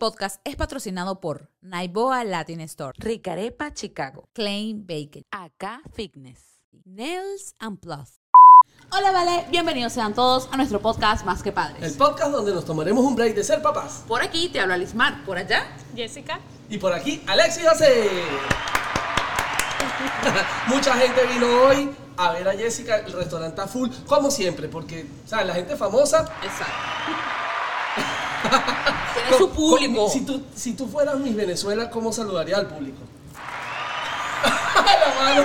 podcast es patrocinado por Naiboa Latin Store, Ricarepa Chicago. Klein Bacon, Acá Fitness. Nails and Plus. Hola, vale, bienvenidos sean todos a nuestro podcast Más que Padres. El podcast donde nos tomaremos un break de ser papás. Por aquí te habla Lismar, por allá. Jessica. Y por aquí, Alexis José. Mucha gente vino hoy a ver a Jessica, el restaurante está full, como siempre, porque, ¿sabes? La gente famosa. Exacto. Tiene su co- público. co- si, tú, si tú fueras Miss Venezuela, ¿cómo saludaría al público? La mano.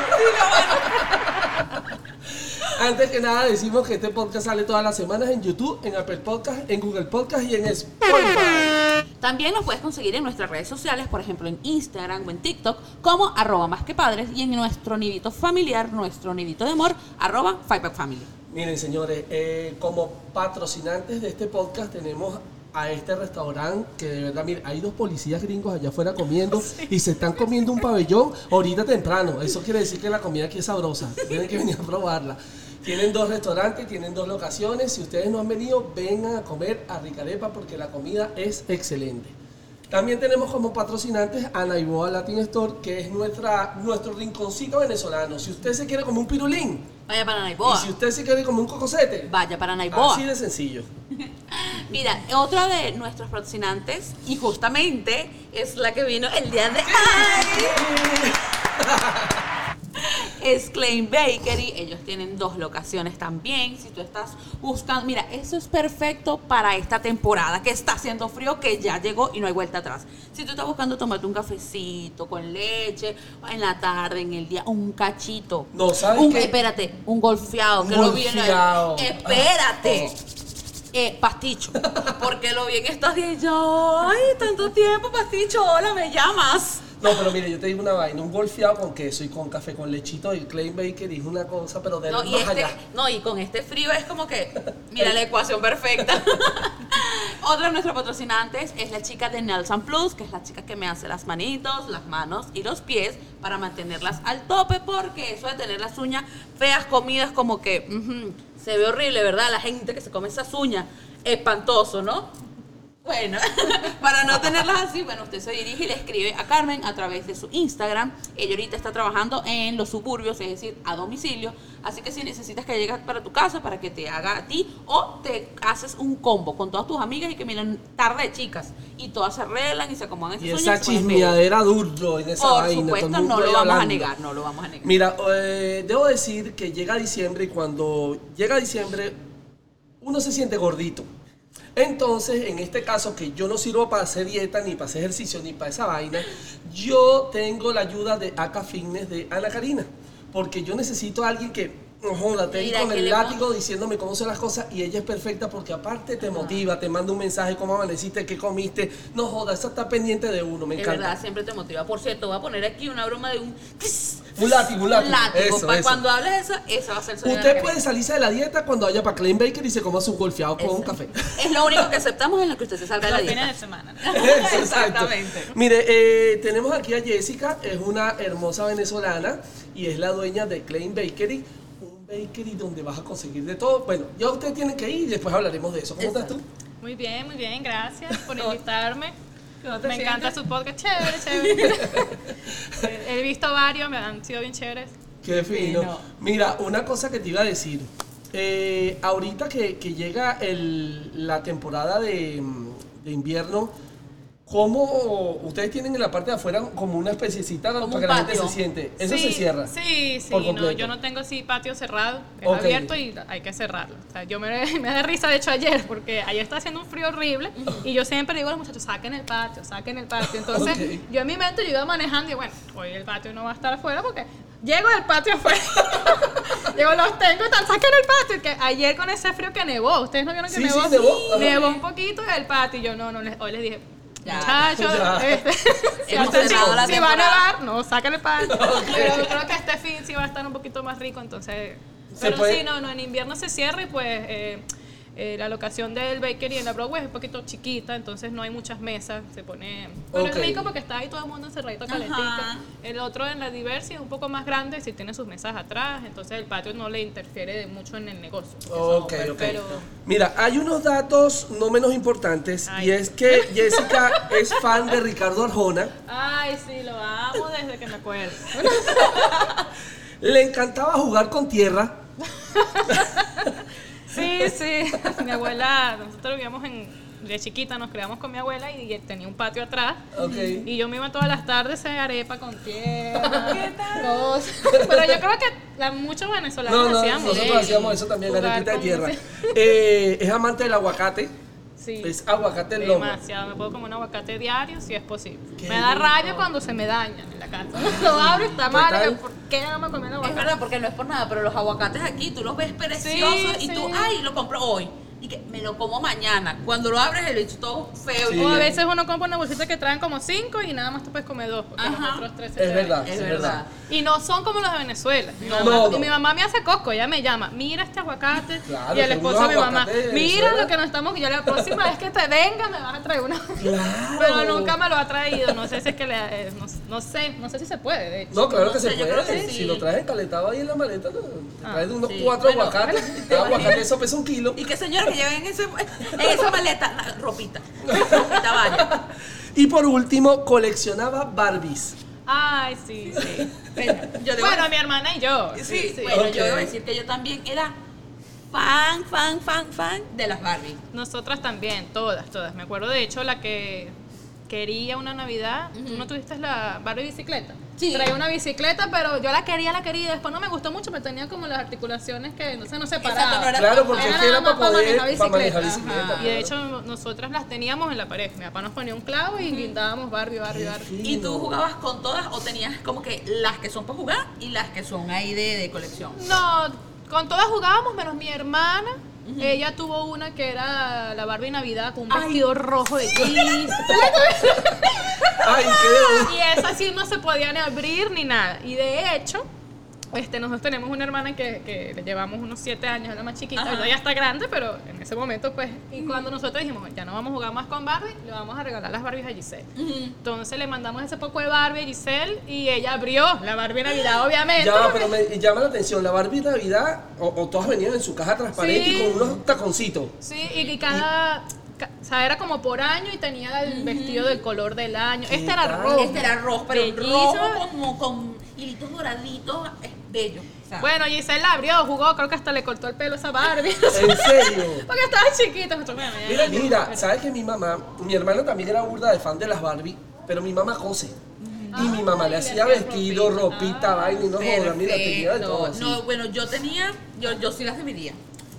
Antes que nada, decimos que este podcast sale todas las semanas en YouTube, en Apple Podcast, en Google Podcast y en Spotify. También los puedes conseguir en nuestras redes sociales, por ejemplo en Instagram o en TikTok, como arroba más que padres, y en nuestro nidito familiar, nuestro nidito de amor, arroba Family. Miren, señores, eh, como patrocinantes de este podcast tenemos a este restaurante que de verdad, mire, hay dos policías gringos allá afuera comiendo y se están comiendo un pabellón ahorita temprano. Eso quiere decir que la comida aquí es sabrosa. Tienen que venir a probarla. Tienen dos restaurantes, tienen dos locaciones. Si ustedes no han venido, vengan a comer a Ricarepa porque la comida es excelente. También tenemos como patrocinantes a Naiboa Latin Store, que es nuestra, nuestro rinconcito venezolano. Si usted se quiere comer un pirulín, Vaya para Naiboa. y si usted se quiere comer un cocosete, Vaya para Naiboa. así de sencillo. Mira, otra de nuestros patrocinantes, y justamente es la que vino el día de hoy, es Klein Bakery. Ellos tienen dos locaciones también. Si tú estás buscando, mira, eso es perfecto para esta temporada que está haciendo frío, que ya llegó y no hay vuelta atrás. Si tú estás buscando tomarte un cafecito con leche, en la tarde, en el día, un cachito. No, ¿sabes un, qué? Espérate, un golfeado, Un que lo viene golfeado. Espérate. Ah, Eh, pasticho. Porque lo vi en estos días yo, ay, tanto tiempo, pasticho, hola, me llamas. No, pero mire, yo te digo una vaina, un golfeado con queso y con café con lechito y Klein Bakery es una cosa, pero de No, más y, este, allá. no, y con este frío es como que, mira la ecuación perfecta. Otra de nuestros patrocinantes es la chica de Nelson Plus, que es la chica que me hace las manitos, las manos y los pies para mantenerlas al tope, porque eso de tener las uñas feas comidas como que se ve horrible, ¿verdad? La gente que se come esas uñas, espantoso, ¿no? Bueno, para no tenerlas así, bueno, usted se dirige y le escribe a Carmen a través de su Instagram. Ella ahorita está trabajando en los suburbios, es decir, a domicilio. Así que si necesitas que llegue para tu casa para que te haga a ti o te haces un combo con todas tus amigas y que miren tarde de chicas y todas se arreglan y se acomodan Y esa y chismeadera duro en bellas. esa Por vaina. supuesto, no lo vamos a negar, no lo vamos a negar. Mira, eh, debo decir que llega diciembre y cuando llega diciembre uno se siente gordito. Entonces, en este caso, que yo no sirvo para hacer dieta, ni para hacer ejercicio, ni para esa vaina, yo tengo la ayuda de Aka Fitness de Ana Karina. Porque yo necesito a alguien que, no joda, te Mira, con el látigo diciéndome cómo son las cosas y ella es perfecta porque aparte te motiva, te manda un mensaje, cómo amaneciste, qué comiste. No joda, esa está pendiente de uno, me Es encanta. verdad, siempre te motiva. Por cierto, voy a poner aquí una broma de un... Un látigo, un látigo. Eso, para eso. cuando hables eso, esa va a ser la Usted puede salirse de la dieta cuando vaya para Klein Baker y se coma su golfeado con un café. Es lo único que aceptamos en lo que usted se salga de la Los fines de dieta. semana. Exactamente. Mire, eh, tenemos aquí a Jessica, es una hermosa venezolana y es la dueña de Klein Bakery, un bakery donde vas a conseguir de todo. Bueno, ya usted tiene que ir y después hablaremos de eso. ¿Cómo estás tú? Muy bien, muy bien, gracias por invitarme. ¿Cómo te Me encanta su podcast, chévere, chévere. He visto varios, me han sido bien chéveres. Qué fino. Mira, una cosa que te iba a decir. Eh, ahorita que, que llega el- la temporada de, de invierno, ¿cómo ustedes tienen en la parte de afuera como una especiecita para un que la gente se siente? Eso sí, se cierra. Sí, sí, no, yo no tengo así patio cerrado, es abierto y hay que cerrarlo. O sea, yo me, me da risa de hecho ayer, porque ayer está haciendo un frío horrible y yo siempre digo a los muchachos, saquen el patio, saquen el patio. Entonces, yo en mi mente yo iba manejando y bueno, hoy el patio no va a estar afuera porque llego del patio afuera. Digo, los tengo, tal, saquen el patio. Que ayer con ese frío que nevó, ustedes no vieron que Sí, nevó. sí, nevó. Nevó un poquito el patio y yo no, no, les- hoy les dije, Ya. muchachos, Ya. este, si, va a si va a temporada. nevar, no, saquen el patio. Pero yo creo que este fin sí va a estar un poquito más rico, entonces... Se Pero puede- sí, no, no, en invierno se cierra y pues... eh, eh, la locación del bakery en la Broadway es un poquito chiquita, entonces no hay muchas mesas, se pone... Pero Ok. es rico porque está ahí todo el mundo encerradito, calentito. Ajá. El otro en la Diversi es un poco más grande, si tiene sus mesas atrás, entonces el patio no le interfiere de mucho en el negocio. Ok, ok. Pero- Mira, hay unos datos no menos importantes Ay. y es que Jessica es fan de Ricardo Arjona. Ay, sí, lo amo desde que me acuerdo. Le encantaba jugar con tierra. Sí, sí. Mi abuela, nosotros vivíamos en. De chiquita nos creamos con mi abuela y tenía un patio atrás. Y yo me iba todas las tardes a arepa con tierra. ¿Qué tal? Pero yo creo que la- muchos venezolanos No, no, hacíamos nosotros eso. hacíamos eso también, Jugar arepita de tierra. Eh, es amante del aguacate. Sí. Es aguacate en lomo. Demasiado, me puedo comer un aguacate diario si es posible. Qué me da rabia cuando se me dañan en la casa. Lo abro y está ¿Qué mal. ¿Por qué no me comí un Es aguacate? verdad, porque no es por nada, pero los aguacates aquí tú los ves preciosos y Sí, tú, ay, lo compro hoy. Y que me lo como mañana. Cuando lo abres, el bicho todo feo. Sí. O a veces uno compra una bolsita que traen como cinco y nada más tú puedes comer dos. Porque Ajá. los otros tres se Es verdad. Es es verdad. verdad. Y no son como los de Venezuela. Mi No, mamá- no, Y mi mamá me hace coco, ella me llama, mira este aguacate. Claro, y el esposo unos de mi mamá, mira Venezuela. lo que nos estamos. Y yo la próxima vez que te venga me vas a traer uno. Claro. Pero nunca me lo ha traído. No sé si es que le. eh, no, no sé, no sé si se puede, de hecho. No, claro que se sé, puede. creo que sí. Si lo traes encalentado ahí en la maleta, te Ah, traes unos sí. cuatro Bueno, aguacates. bueno, Cada aguacate eso pesa un kilo. Y que señora que lleven en, ese, en esa maleta ropita. Ropita vaya. Y por último, coleccionaba Barbies. Ay, sí, sí. Yo debo- bueno, mi hermana y yo. Sí, bueno, Ok. yo debo decir que yo también era fan, fan, fan, fan de las Barbie. Nosotras también, todas, todas. Me acuerdo de hecho la que quería una Navidad. ¿Tú no tuviste la Barbie bicicleta? Sí. Traía una bicicleta, pero yo la quería, la quería. y Después no me gustó mucho, pero tenía como las articulaciones que no se Exacto, paraban. no era- Claro, porque Era era para más para poder manejar para manejar bicicleta. bicicleta. Ajá. Y de hecho nosotras las teníamos en la pared. Mi papá nos ponía un clavo y guindábamos Barbie, Barbie, Barbie. ¿Y tú jugabas con todas o tenías como que las que son para jugar y las que son ahí de, de colección? No, con todas jugábamos, menos mi hermana. Ella tuvo una que era la Barbie Navidad con un Ay. vestido rojo de. Ay, qué Y esa sí no se podía ni abrir ni nada. Y de hecho, este, nosotros tenemos una hermana que, que le llevamos unos 7 años, es la más chiquita, ella ya está grande, pero en ese momento, pues, y cuando nosotros dijimos, ya no vamos a jugar más con Barbie, le vamos a regalar las Barbies a Giselle. Entonces le mandamos ese poco de Barbie a Giselle y ella abrió la Barbie Navidad, obviamente. Ya, pero me llama la atención, la Barbie Navidad, o, o todas venían en su caja transparente Sí. y con unos taconcitos. Sí, y que cada. ca- O sea, era como por año y tenía el vestido del color del año. ¿Qué Este era rojo. Este era rojo, pero rojo como con hilitos doraditos, bello. o sea, Bueno, Giselle la abrió, jugó, creo que hasta le cortó el pelo a esa Barbie. ¿En serio? Porque estaba chiquita. bueno, Mira, mira, ¿sabes que mi mamá, mi hermana también era burda de fan de las Barbie, pero mi mamá cose. Y mi mamá le hacía vestido, ropita. ropita, vaina y no joda, mira, tenía de todo así. No, bueno, yo tenía, yo, yo sí las dividía.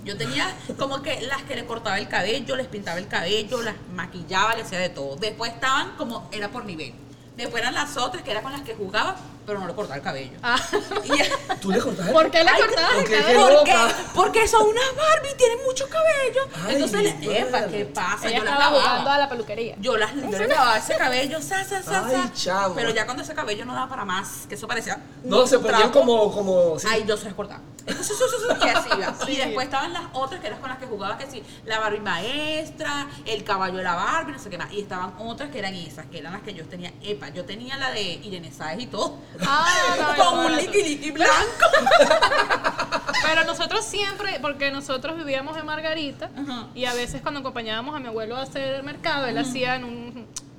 Yo tenía como que las que le cortaba el cabello, les pintaba el cabello, las maquillaba, le hacía de todo. Después estaban como, era por nivel. Después eran las otras que era con las que jugaba, pero no le cortaba el cabello. Ah, Y, ¿Tú le cortaste? ¿Por qué le cortabas el cabello? ¿Por qué? Porque son unas Barbie, tienen mucho cabello. Ay, Entonces, le, epa. ¿qué pasa? Ella yo las estaba lavaba. jugando a la peluquería. Yo las yo le lavaba ese cabello, sa, sa, sa, Ay, sa. chamo. Pero ya cuando ese cabello no daba para más, que eso parecía. No, se ponían como, como, sí. Ay, yo se las cortaba. Y así iba. Y después estaban las otras que eran con las que jugaba, que sí, la Barbie maestra, el caballo de la Barbie, no sé qué más. Y estaban otras que eran esas, que eran las que yo tenía. Epa, yo tenía la de Irene Sáez y todo. Ah, no, con no, un no. liqui blanco. Pero nosotros siempre, porque nosotros vivíamos en Margarita Ajá. y a veces cuando acompañábamos a mi abuelo a hacer el mercado, él hacía en un...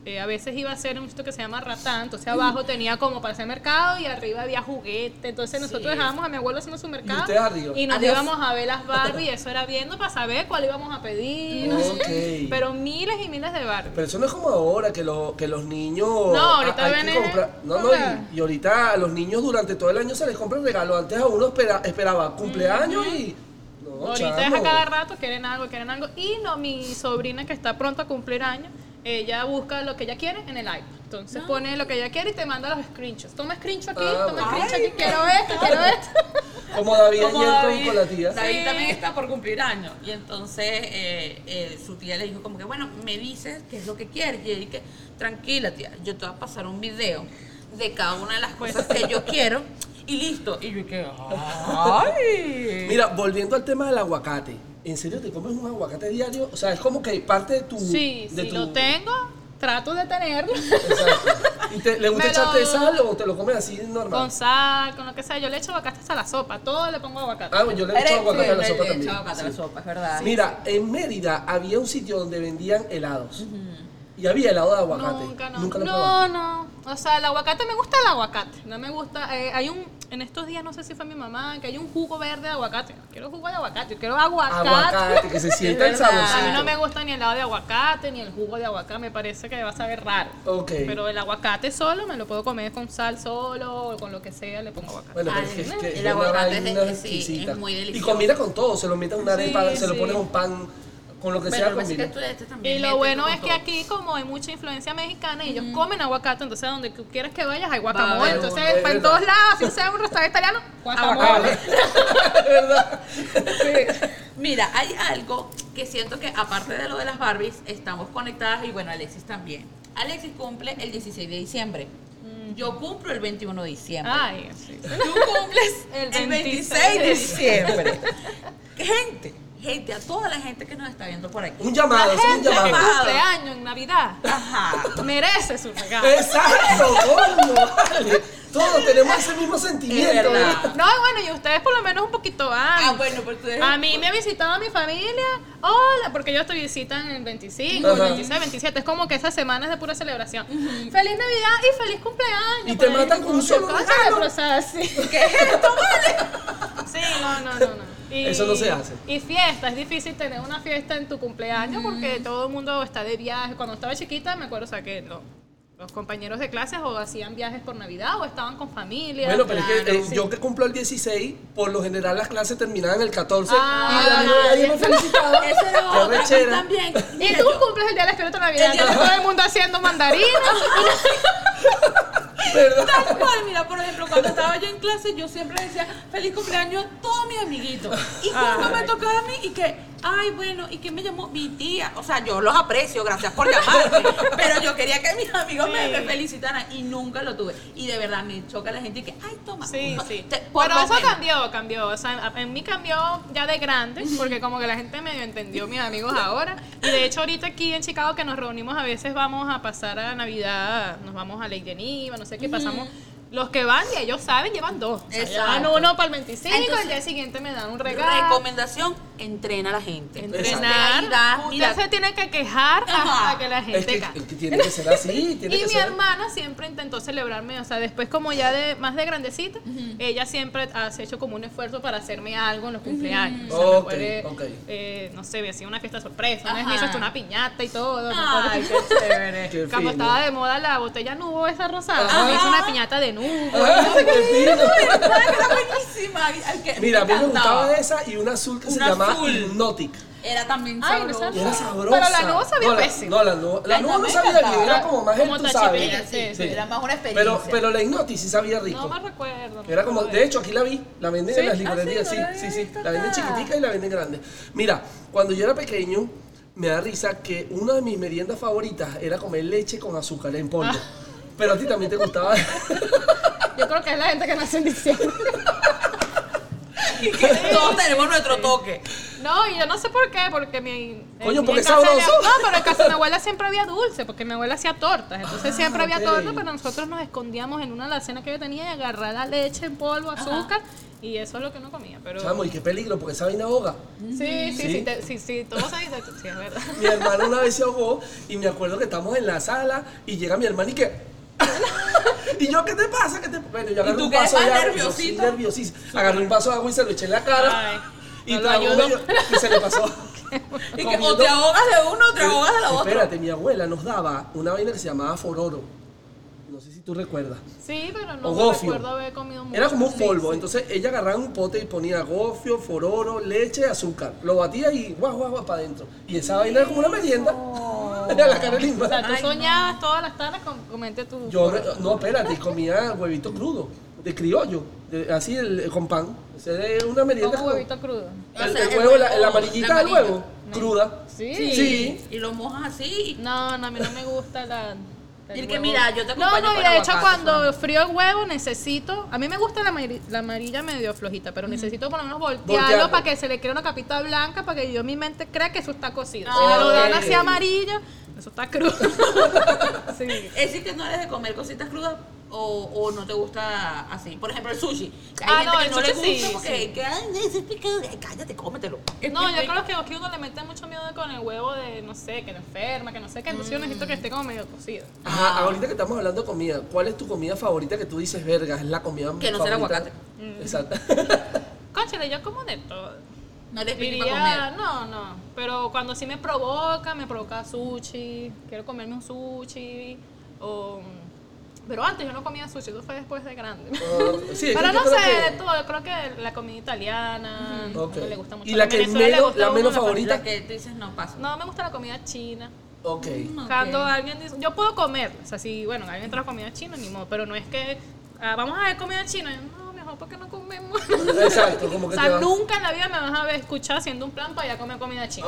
eh, a veces iba a hacer un sitio que se llama Ratán, entonces abajo tenía como para hacer mercado y arriba había juguete, entonces nosotros Sí. dejábamos a mi abuelo haciendo su mercado y nos Adiós. íbamos a ver las Barbie y eso era viendo para saber cuál íbamos a pedir, pero miles y miles de Barbie. Pero eso no es como ahora, que, lo, que los niños... No, ahorita hay ven que en- comprar- No, y, y ahorita a los niños durante todo el año se les compra regalo. Antes a uno espera- esperaba cumpleaños y... No, Ahorita es a cada rato, quieren algo, quieren algo. Y no, mi sobrina que está pronto a cumplir años, ella busca lo que ella quiere en el iPad. Entonces pone lo que ella quiere y te manda los screenshots. Toma screenshot aquí, Ah, toma bueno. screenshot aquí, quiero esto, quiero esto. Como David Como ayer con- David. con la tía. David Sí. también está por cumplir años. Y entonces eh, eh, su tía le dijo como que, bueno, me dices qué es lo que quieres. Y ella dije, tranquila tía, yo te voy a pasar un video de cada una de las cosas que yo quiero. Y listo. Y yo que, ay. Mira, volviendo al tema del aguacate. ¿En serio te comes un aguacate diario? O sea, es como que parte de tu... Sí, de si tu- lo tengo, trato de tenerlo. Exacto. ¿Y te, le gusta lo- echarte sal o te lo comes así normal? Con sal, con lo que sea. Yo le echo aguacate hasta la sopa. Todo le pongo aguacate. Ah, bueno, yo le he hecho aguacate a la Sí, sopa le he también. echado aguacate a la Sí. sopa, es verdad. Mira, en Mérida había un sitio donde vendían helados. Y había helado de aguacate. Nunca, no. Nunca lo no, no. O sea, el aguacate me gusta el aguacate. No me gusta. eh, hay un. En estos días, no sé si fue mi mamá, que hay un jugo verde de aguacate. No quiero jugo de aguacate, yo quiero aguacate. Aguacate, que se sienta el saborcito. A mí no me gusta ni el helado de aguacate, ni el jugo de aguacate. Me parece que va a saber raro. Ok. Pero el aguacate solo me lo puedo comer con sal solo o con lo que sea, le pongo aguacate. Bueno, pero es Ay, que, es el que aguacate es- vaina es- sí, exquisita. es muy Y delicioso. combina con todo, se lo metes en una Sí, arepa, se lo sí. en un pan, con lo que sea que tú este también Y lo bueno es que todo. aquí, como hay mucha influencia mexicana, ellos comen aguacate, entonces donde tú quieras que vayas hay guacamole. Entonces, es para en todos lados, si sea un restaurante italiano, guacamole. verdad. Mira, hay algo que siento que aparte de lo de las Barbies, estamos conectadas y bueno, Alexis también. Alexis cumple el 16 de diciembre. Yo cumplo el 21 de diciembre. Ay, sí. Tú cumples El el 26 26 de diciembre. gente, gente, a toda la gente que nos está viendo por aquí. Un llamado, La un que llamado. cumple años en Navidad Ajá. merece su regalo. Exacto, coño, vale. Todos tenemos ese mismo sentimiento. Es. ¿eh? No, bueno, y ustedes por lo menos un poquito antes. Ah, bueno, pues A mí me ha visitado mi familia. Hola, porque ellos te visitan el 25, el Ajá. 26, 27. Es como que esas semanas de pura celebración. Feliz Navidad y feliz cumpleaños. Y te Pues, matan con un solo cosas, regalo. pero, o sea, sí. ¿Qué es esto, vale? Sí, no, no, no, no. Y- Eso no se hace. Y fiesta, es difícil tener una fiesta en tu cumpleaños porque todo el mundo está de viaje. Cuando estaba chiquita, me acuerdo, o sea, que lo- los compañeros de clases o hacían viajes por Navidad o estaban con familia. Bueno, pero es que eh, yo que cumplo el 16, por lo general las clases terminaban el 14 Ah, y a mí nadie me felicitaba. Eso era otra. También. Y tú cumples el día del espíritu navideño, El día de- todo el mundo haciendo mandarinas. ¿Verdad? Tal cual, mira, por ejemplo, cuando estaba yo en clase, yo siempre decía feliz cumpleaños a todos mis amiguitos. Y cuando me tocaba a mí, y que, ay, bueno, y que me llamó mi tía. O sea, yo los aprecio, gracias por llamarme. pero yo quería que mis amigos me, Sí. me felicitaran y nunca lo tuve. Y de verdad me choca la gente y que, ay, toma. Sí, sí. Te- Pero eso menos. cambió, cambió. O sea, en mí cambió ya de grande, porque como que la gente medio entendió mis amigos ahora. Y de hecho, ahorita aquí en Chicago que nos reunimos, a veces vamos a pasar a Navidad, nos vamos a Lake Geneva, no sé qué, pasamos. Los que van y ellos saben, llevan dos. O sea, llevan uno para el 25, Entonces, el día siguiente me dan un regalo. Recomendación, entrena a la gente. Entrenar. Usted mira, se tiene que quejar Ajá. hasta que la gente Es que, tiene que ser así, tiene Y que mi ser. hermana siempre intentó celebrarme, o sea, después como ya de más de grandecita, ella siempre ha hecho como un esfuerzo para hacerme algo en los cumpleaños. O sea, me Ok, puede, ok. eh, no sé, me hacía una fiesta sorpresa, una vez me hizo hasta una piñata y todo. Ay, qué chévere. Qué Cuando fino. estaba de moda la botella nubo esa rosada, Ajá. me hizo una piñata de Ah, qué fino. ¿Verdad que era buenísima? Al que Mira, a mí me gustaba esa y una azul que se Una llama azul. Hypnotic. Era también Ay, no sabrosa. Era sabrosa. Pero la nubo sabía no, la- pésimo. No, la nubo, la Ay, nubo no no sabía bien, era como más el Como tú tachipilla, sabes. sí, sí, era más una experiencia. Pero, pero la Hypnotic sí sabía rico. No me recuerdo. no Era como, de hecho, aquí la vi, la venden ¿Sí? en las Ah, librerías, sí, sí, no sí, sí, la venden chiquitica y la venden grande. Mira, cuando yo era pequeño, me da risa que una de mis meriendas favoritas era comer leche con azúcar en polvo. Ah. Pero a ti también te gustaba. Yo creo que es la gente que nace en diciembre. Todos tenemos nuestro toque. No, y yo no sé por qué, porque mi. Coño, porque casa de-. No, pero en casa de mi abuela siempre había dulce, porque mi abuela hacía tortas. Entonces siempre había tortas, pero nosotros nos escondíamos en una alacena que yo tenía y agarrar la leche en polvo, azúcar, y eso es lo que no comía. Pero. Chamo, y qué peligro, porque esa vaina ahoga. Sí, sí, Sí. sí, te- sí, sí, todo se dice, sí, es verdad. Mi hermana una vez se ahogó y me acuerdo que estamos en la sala y llega mi hermana y que... y yo, ¿qué te pasa? ¿Qué te... Bueno, yo agarré tú un vaso de agua. yo, nerviosito? nerviosísimo. Agarré un vaso de agua y se lo eché en la cara. Ay, y, no lo y se le pasó. Y que o te ahogas de uno o te ahogas de la otra. Espérate, mi abuela nos daba una vaina que se llamaba fororo. No sé si tú recuerdas. Sí, pero no recuerdo haber comido mucho. Era como un Sí, polvo. sí. Entonces ella agarraba un pote y ponía gofio, fororo, leche, azúcar. Lo batía y guau, guau, guau para adentro. Y esa vaina era como una merienda. Era la cara O sea, tú soñabas todas las tardes con comerte tu. Yo, no, espérate, comía huevito crudo, de criollo, de- así el, con pan. Ese es una merienda. como- huevito crudo. O El, sea, el el huevo, la, la amarillita del huevo, cruda. Sí. Sí. Y lo mojas así. No, no, a mí no me gusta la. El Y que huevo. mira, yo te No, acompaño no, y con de hecho cuando solamente. frío el huevo necesito, a mí me gusta la, amari- la amarilla medio flojita, pero necesito por lo menos voltearlo Voltearlo. para que se le cree una capita blanca, para que yo en mi mente crea que eso está cocido. si Ah, me lo dan ok. así amarilla, eso está crudo. sí. Es decir, que no eres de comer cositas crudas o, o no te gusta así. Por ejemplo, el sushi. Hay Ah, gente no, que el no le sushi gusta sí, porque sí. que, ay, ese es picado. Ay, Cállate, cómetelo. No, yo creo que aquí uno le mete mucho miedo con el huevo de, no sé, que lo enferma, que no sé qué, entonces yo necesito que esté como medio cocido. Ajá, ahorita que estamos hablando de comida, ¿cuál es tu comida favorita que tú dices, verga, es la comida Que no sea el favorita"? aguacate. Exacto. Cónchale, yo como de todo. No para Diría, comer. no, no, pero cuando sí me provoca, me provoca sushi, quiero comerme un sushi, o... Pero antes yo no comía sushi, eso fue después de grande. Ah, sí, pero no sé, creo que- de todo, yo creo que la comida italiana, no le gusta mucho. ¿Y la que Venezuela le menos- gusta la menos la favorita? La que tú dices no paso. No, me gusta la comida china. Ok. Mm, ok. Cuando alguien dice, yo puedo comer, o sea, si, bueno, alguien trae comida china, ni modo, pero no es que, ah, vamos a ver comida china, no, mejor, ¿por qué no comemos? Exacto, como o que sea, te va- nunca en la vida me vas a ver escuchar haciendo un plan para ir a comer comida china.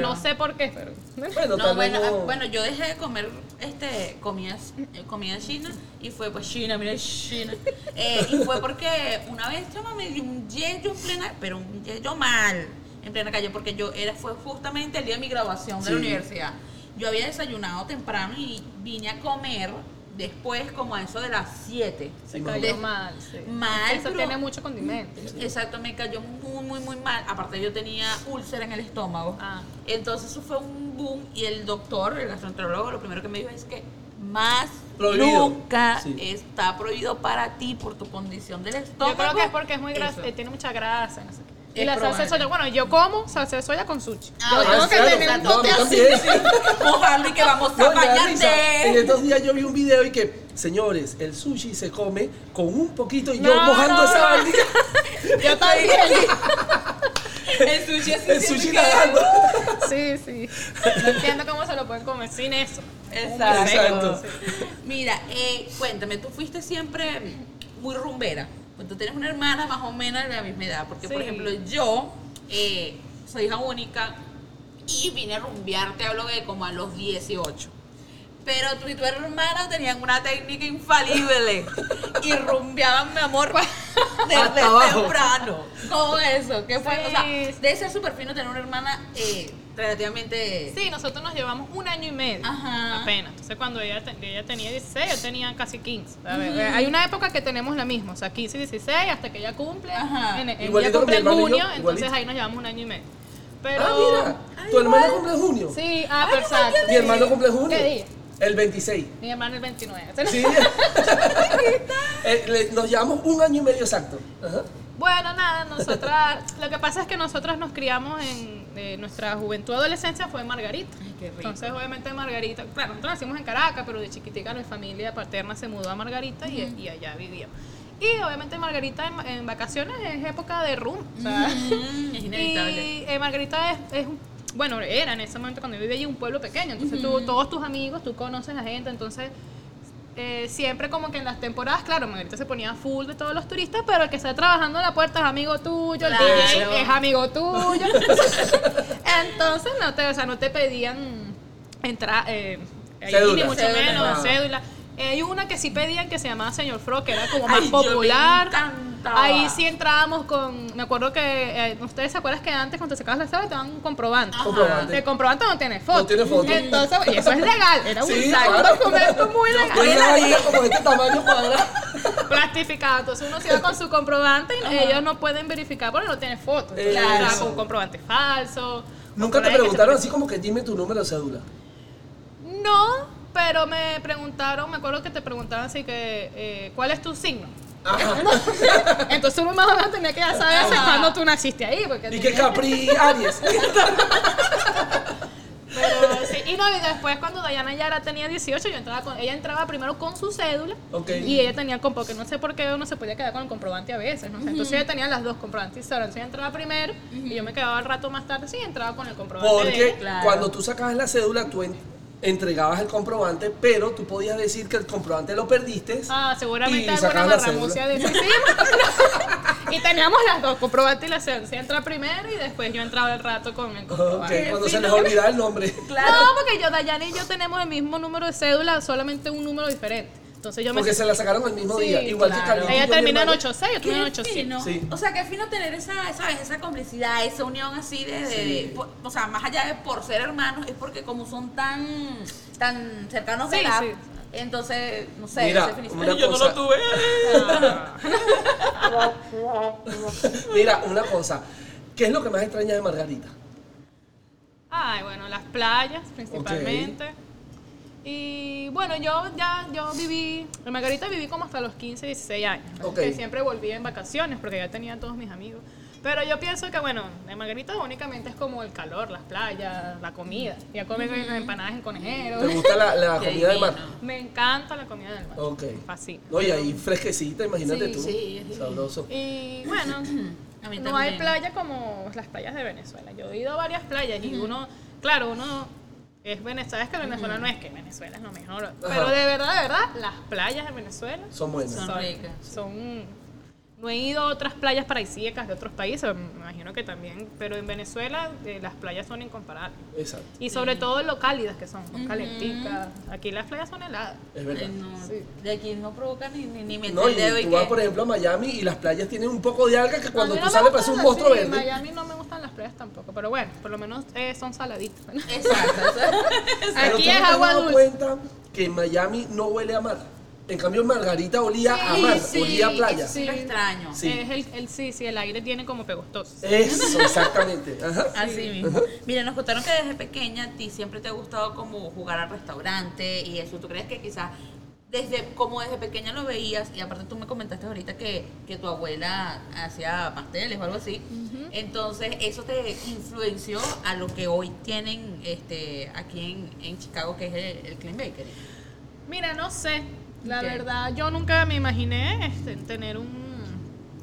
No sé por qué, pero... Bueno, No, bueno, no- ah, bueno, yo dejé de comer este comidas, eh, comida china y fue pues China, mira China. Eh, y fue porque una vez chama, me dio un yeyo en plena, pero un yeyo mal en plena calle porque yo era fue justamente el día de mi graduación de Sí. la universidad. Yo había desayunado temprano y vine a comer después como a eso de las 7. Se cayó de- mal, sí. mal, Eso pero- tiene mucho condimento. Exacto, me cayó muy, muy, muy mal. Aparte yo tenía úlcera en el estómago. Ah. Entonces eso fue un boom y el doctor, el gastroenterólogo, lo primero que me dijo es que más Prohibido. nunca Sí. está prohibido para ti por tu condición del estómago. Yo creo que es porque es muy grasa, eh, tiene mucha grasa. no sé qué. Y Es la salsa de soya, bueno, yo como salsa de soya con sushi. Ah, yo tengo que tener un así. Mojarlo y que vamos a risa. En bañarte. estos días yo vi un video y que, señores, el sushi se come con un poquito y yo mojando no, esa no. vaina. Yo también. El sushi así. El sushi nadando. Sí, sí. No entiendo cómo se lo pueden comer sin eso. Exacto. Exacto. Mira, eh, cuéntame, tú fuiste siempre muy rumbera. Tú tienes una hermana más o menos de la misma edad. Porque, por Sí. ejemplo, yo eh, soy hija única y vine a rumbear, te hablo de como a los 18. Pero tú y tu hermana tenían una técnica infalible y rumbeaban, mi amor, desde temprano. ¿Cómo eso? ¿Qué fue? O sea, Sí. debe ser súper fino tener una hermana eh, relativamente... Sí, nosotros nos llevamos un año y medio. Ajá. Apenas. Entonces, cuando ella, te- ella tenía 16, yo tenía casi 15. A ver, eh, Hay una época que tenemos la misma, o sea, 15 y 16, hasta que ella cumple. Ajá. En, en- Igualito ella cumple en hermano yo, junio, entonces ahí nos llevamos un año y medio. Pero. Ah, mira. Tu hermana cumple en junio. Sí, ah, perfecto. Mi hermano cumple en junio. ¿Qué día? El 26. Mi hermano el 29. Sí. Eh, nos llevamos un año y medio exacto. Ajá. Bueno, nada, nosotras, lo que pasa es que nosotras nos criamos en nuestra juventud adolescencia fue Margarita. Ay, qué rico. Entonces, obviamente Margarita, claro, nosotros nacimos en Caracas, pero de chiquitica mi familia paterna se mudó a Margarita y, y allá vivíamos. Y obviamente Margarita en, en vacaciones es época de rum. Mm, es inevitable. y eh, Margarita es, es un- bueno, era en ese momento cuando yo vivía allí un pueblo pequeño, entonces tú, todos tus amigos, tú conoces a gente, entonces eh, siempre como que en las temporadas, claro, Margarita se ponía full de todos los turistas, pero el que está trabajando en la puerta es amigo tuyo, el Claro. DJ es amigo tuyo. Entonces no te, o sea, no te pedían entrar, eh, ahí ni mucho Cédula. menos, cédula. Eh, Hay una que sí pedían que se llamaba Señor Fro, que era como más Ay, yo me popular. Ahí sí entrábamos con. Me acuerdo que. eh, ¿Ustedes se acuerdan que antes cuando te sacabas la cédula te daban un comprobante? Comprobante. El comprobante no tiene foto. No tiene foto. Entonces, y eso es legal. Era un, Sí, un claro. documento muy legal. una vaina como este tamaño cuadrado. Plastificado. Entonces uno se va con su comprobante y ellos no pueden verificar porque no tiene foto. Entonces, entraba con un comprobante falso. Nunca te preguntaron así como que dime tu número de cédula. No, pero me preguntaron, me acuerdo que te preguntaban así que, eh, ¿cuál es tu signo? Entonces uno más o menos tenía que ya saber hace cuándo tú naciste ahí. Porque Y que Capri Aries. pero sí, y no, y después cuando Dayana Yara tenía 18, yo entraba con, ella entraba primero con su cédula Ok. y ella tenía, con- porque no sé por qué uno se podía quedar con el comprobante a veces, no sé. Entonces ella tenía las dos comprobantes. Entonces ella entraba primero y yo me quedaba al rato más tarde, sí, entraba con el comprobante de Porque ella. Claro. cuando tú sacabas la cédula, tú entregabas el comprobante, pero tú podías decir que el comprobante lo perdiste. Ah, seguramente alguna marramucia cédula. de hicimos. Y teníamos las dos, comprobante y la ciencia. Entra primero y después yo entraba el rato con el comprobante. cuando se les olvida el nombre. Claro. No, porque yo, Dayana y yo tenemos el mismo número de cédula, solamente un número diferente. Entonces yo me Porque se la sacaron el mismo Sí, día. Igual que Ella mi termina en hermano. 86, yo termino en 87. fino. Sí. O sea, qué fino tener esa, ¿sabes? esa complicidad, esa unión así de, de- de- por- o sea, más allá de por ser hermanos, es porque como son tan, tan cercanos de Sí, edad, sí. entonces, no sé, Mira, se felicita. una Yo no cosa- lo tuve. Mira, una cosa. ¿Qué es lo que más extraña de Margarita? Ay, bueno, las playas principalmente. Y bueno, yo ya yo viví, en Margarita viví como hasta los 15, 16 años. Ok. Que siempre volvía en vacaciones porque ya tenía todos mis amigos. Pero yo pienso que, bueno, en Margarita únicamente es como el calor, las playas, la comida. Ya comen empanadas en conejero. ¿Te gusta la, la comida del mar? Me encanta la comida del mar. Ok. Fascina. No, y ahí fresquecita, imagínate Sí, tú. sí, es Sabroso. Y bueno, A mí no hay playa como las playas de Venezuela. Yo he ido a varias playas y uno, claro, uno es Venezuela, sabes que Venezuela no es que Venezuela es lo mejor, pero de verdad, de verdad, las playas de Venezuela Son buenas. Son ricas. son- no he ido a otras playas paradisíacas de otros países, me imagino que también, pero en Venezuela eh, las playas son incomparables. Exacto. Y sobre todo lo cálidas que son, son calenticas. Aquí las playas son heladas. Es verdad. Ay, no, Sí. De aquí no provoca ni, ni, ni meter No, y el dedo y tú vas, que- por ejemplo, a Miami y las playas tienen un poco de alga que cuando tú no me sales parece un monstruo sí, verde. Miami no me gustan las playas tampoco, pero bueno, por lo menos eh, son saladitas. Exacto. exacto. Aquí tú es te has agua dado dulce. cuenta que en Miami no huele a mar. En cambio, Margarita olía a Sí, mar, sí, olía a playa. sí lo extraño. Sí. Es el, el- sí, sí, el aire tiene como pegostoso. Eso, exactamente. Ajá. Así mismo. Mira, nos contaron que desde pequeña a ti siempre te ha gustado como jugar al restaurante y eso. ¿Tú crees que quizás desde como desde pequeña lo veías y aparte tú me comentaste ahorita que, que tu abuela hacía pasteles o algo así? Entonces eso te influenció a lo que hoy tienen este aquí en, en Chicago que es el, el Clean Bakery. Mira, no sé. La verdad, yo nunca me imaginé este, tener un,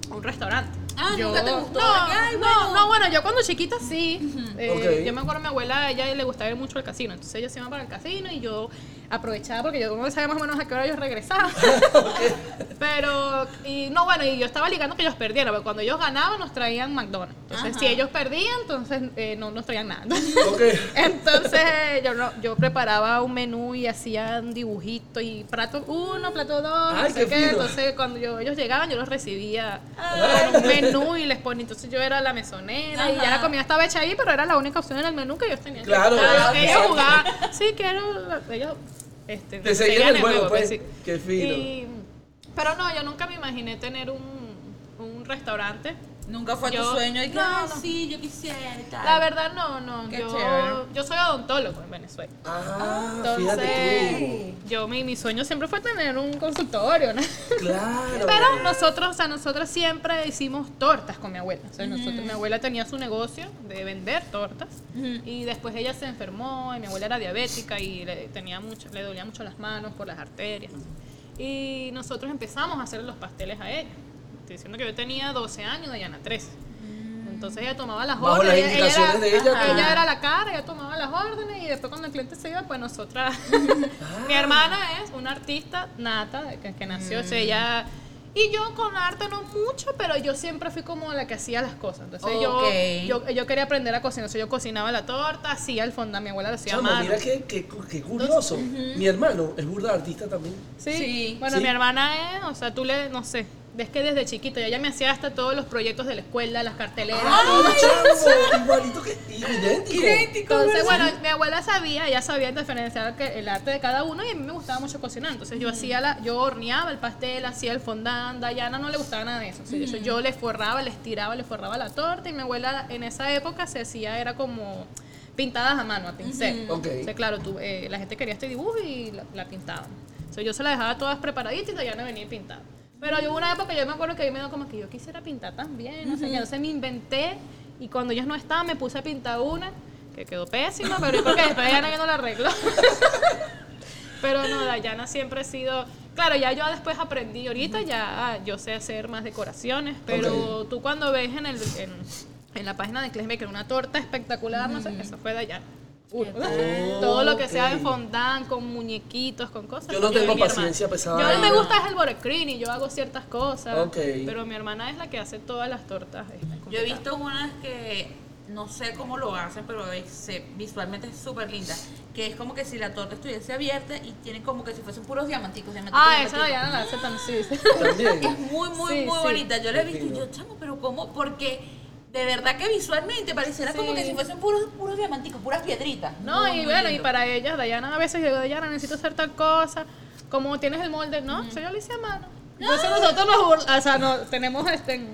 un restaurante. Ah, yo, ¿nunca te gustó? No, ay, bueno. no, bueno, yo cuando chiquita sí. Eh. Yo me acuerdo, mi abuela, a ella le gustaba ir mucho al casino. Entonces ellos se iban para el casino y yo aprovechaba porque yo no sabía más o menos a qué hora ellos regresaban. Pero, y no, bueno, y yo estaba ligando que ellos perdieran, porque cuando ellos ganaban nos traían McDonald's. Entonces, Ajá. si ellos perdían, entonces eh, no nos traían nada. Ok. Entonces yo, no- yo preparaba un menú y hacía un dibujito y plato uno, plato dos, Ay, no sé qué fino. Entonces cuando yo, ellos llegaban yo los recibía con un menú y les ponía. Entonces yo era la mesonera y ya la comida estaba hecha ahí, pero era la única opción en el menú que ellos tenían. que Claro, que ellos jugaban. Sí, quiero. Ellos este, Te seguían el juego, pues, pues. sí. Qué fino. Y- pero no, yo nunca me imaginé tener un, un restaurante. Nunca fue tu sueño y que, no, "Ay, no. sí, yo quisiera tal. La verdad, no, no. Qué Yo, chévere. yo soy odontólogo en Venezuela. Ah, Entonces, yo mi, mi sueño siempre fue tener un consultorio, ¿no? Claro. Pero nosotros, o sea, nosotros siempre hicimos tortas con mi abuela. O sea, nosotros, mi abuela tenía su negocio de vender tortas y después ella se enfermó y mi abuela era diabética y le tenía mucho, le dolía mucho las manos por las arterias. Y nosotros empezamos a hacer los pasteles a ella. Estoy diciendo que yo tenía 12 años, Dayana 13. Entonces ella tomaba las Bajo las órdenes. ella- indicaciones ella, de ella, ajá, ella era la cara, ella tomaba las órdenes y después cuando el cliente se iba, pues nosotras. Mi hermana es una artista nata que, que nació, o sea, ella. Y yo con arte no mucho, pero yo siempre fui como la que hacía las cosas. Entonces yo- yo, yo, quería aprender a cocinar. O sea, yo cocinaba la torta, hacía el fondant, mi abuela lo hacía a Chamo, mano. mira qué, qué, qué curioso. Mi hermano es burda artista también. Sí. Sí. Bueno, Sí. mi hermana es, o sea, tú le, no sé, ves que desde chiquito, ella me hacía hasta todos los proyectos de la escuela, las carteleras. todo. ¡Ay! Igualito que. Idéntico. Entonces, bueno, mi abuela sabía, ella sabía diferenciar que el arte de cada uno y a mí me gustaba mucho cocinar. Entonces yo hacía la, yo horneaba el pastel, hacía el fondant, Dayana no le gustaba nada de eso. O sea, eso yo le forraba, le estiraba, le forraba la torta y mi abuela en esa época se hacía, era como pintadas a mano, a pincel. Ok. Entonces, claro, tú, eh, la gente quería este dibujo y la, la pintaban. Entonces yo se la dejaba todas preparaditas y Dayana venía y pintaba. Pero yo hubo una época, yo me acuerdo que a mí me dio como que yo quisiera pintar también, no sé. Entonces me inventé y cuando ellos no estaban me puse a pintar una que quedó pésima, pero yo creo que después Dayana ya no la arregló. pero no, Dayana siempre ha sido... Claro, ya yo después aprendí, ahorita ya ah, yo sé hacer más decoraciones, pero tú cuando ves en, el, en, en la página de Clay Maker una torta espectacular, no sé, eso fue Dayana. Oh, Todo lo que sea de ok. fondant, con muñequitos, con cosas. Yo no tengo paciencia esa Yo a mí me gusta es el borecrini, y yo hago ciertas cosas. Pero mi hermana es la que hace todas las tortas. Yo he visto unas que no sé cómo lo hacen, pero es- se- visualmente es súper linda. Que es como que si la torta estuviese abierta y tiene como que si fuesen puros diamanticos. diamanticos Ah, esa no la hace tan sí. También. Es muy, muy, Sí, muy sí. bonita. Yo la he visto y yo, chamo, pero ¿cómo? Porque de verdad que visualmente pareciera como que si fuesen puros, puros diamanticos, puras piedritas. No, Muy, y muy bueno, y para ellas, Dayana a veces yo digo, Dayana, necesito hacer tal cosa. Como tienes el molde, no, eso yo lo hice a mano. Entonces nosotros nos o sea, no, tenemos este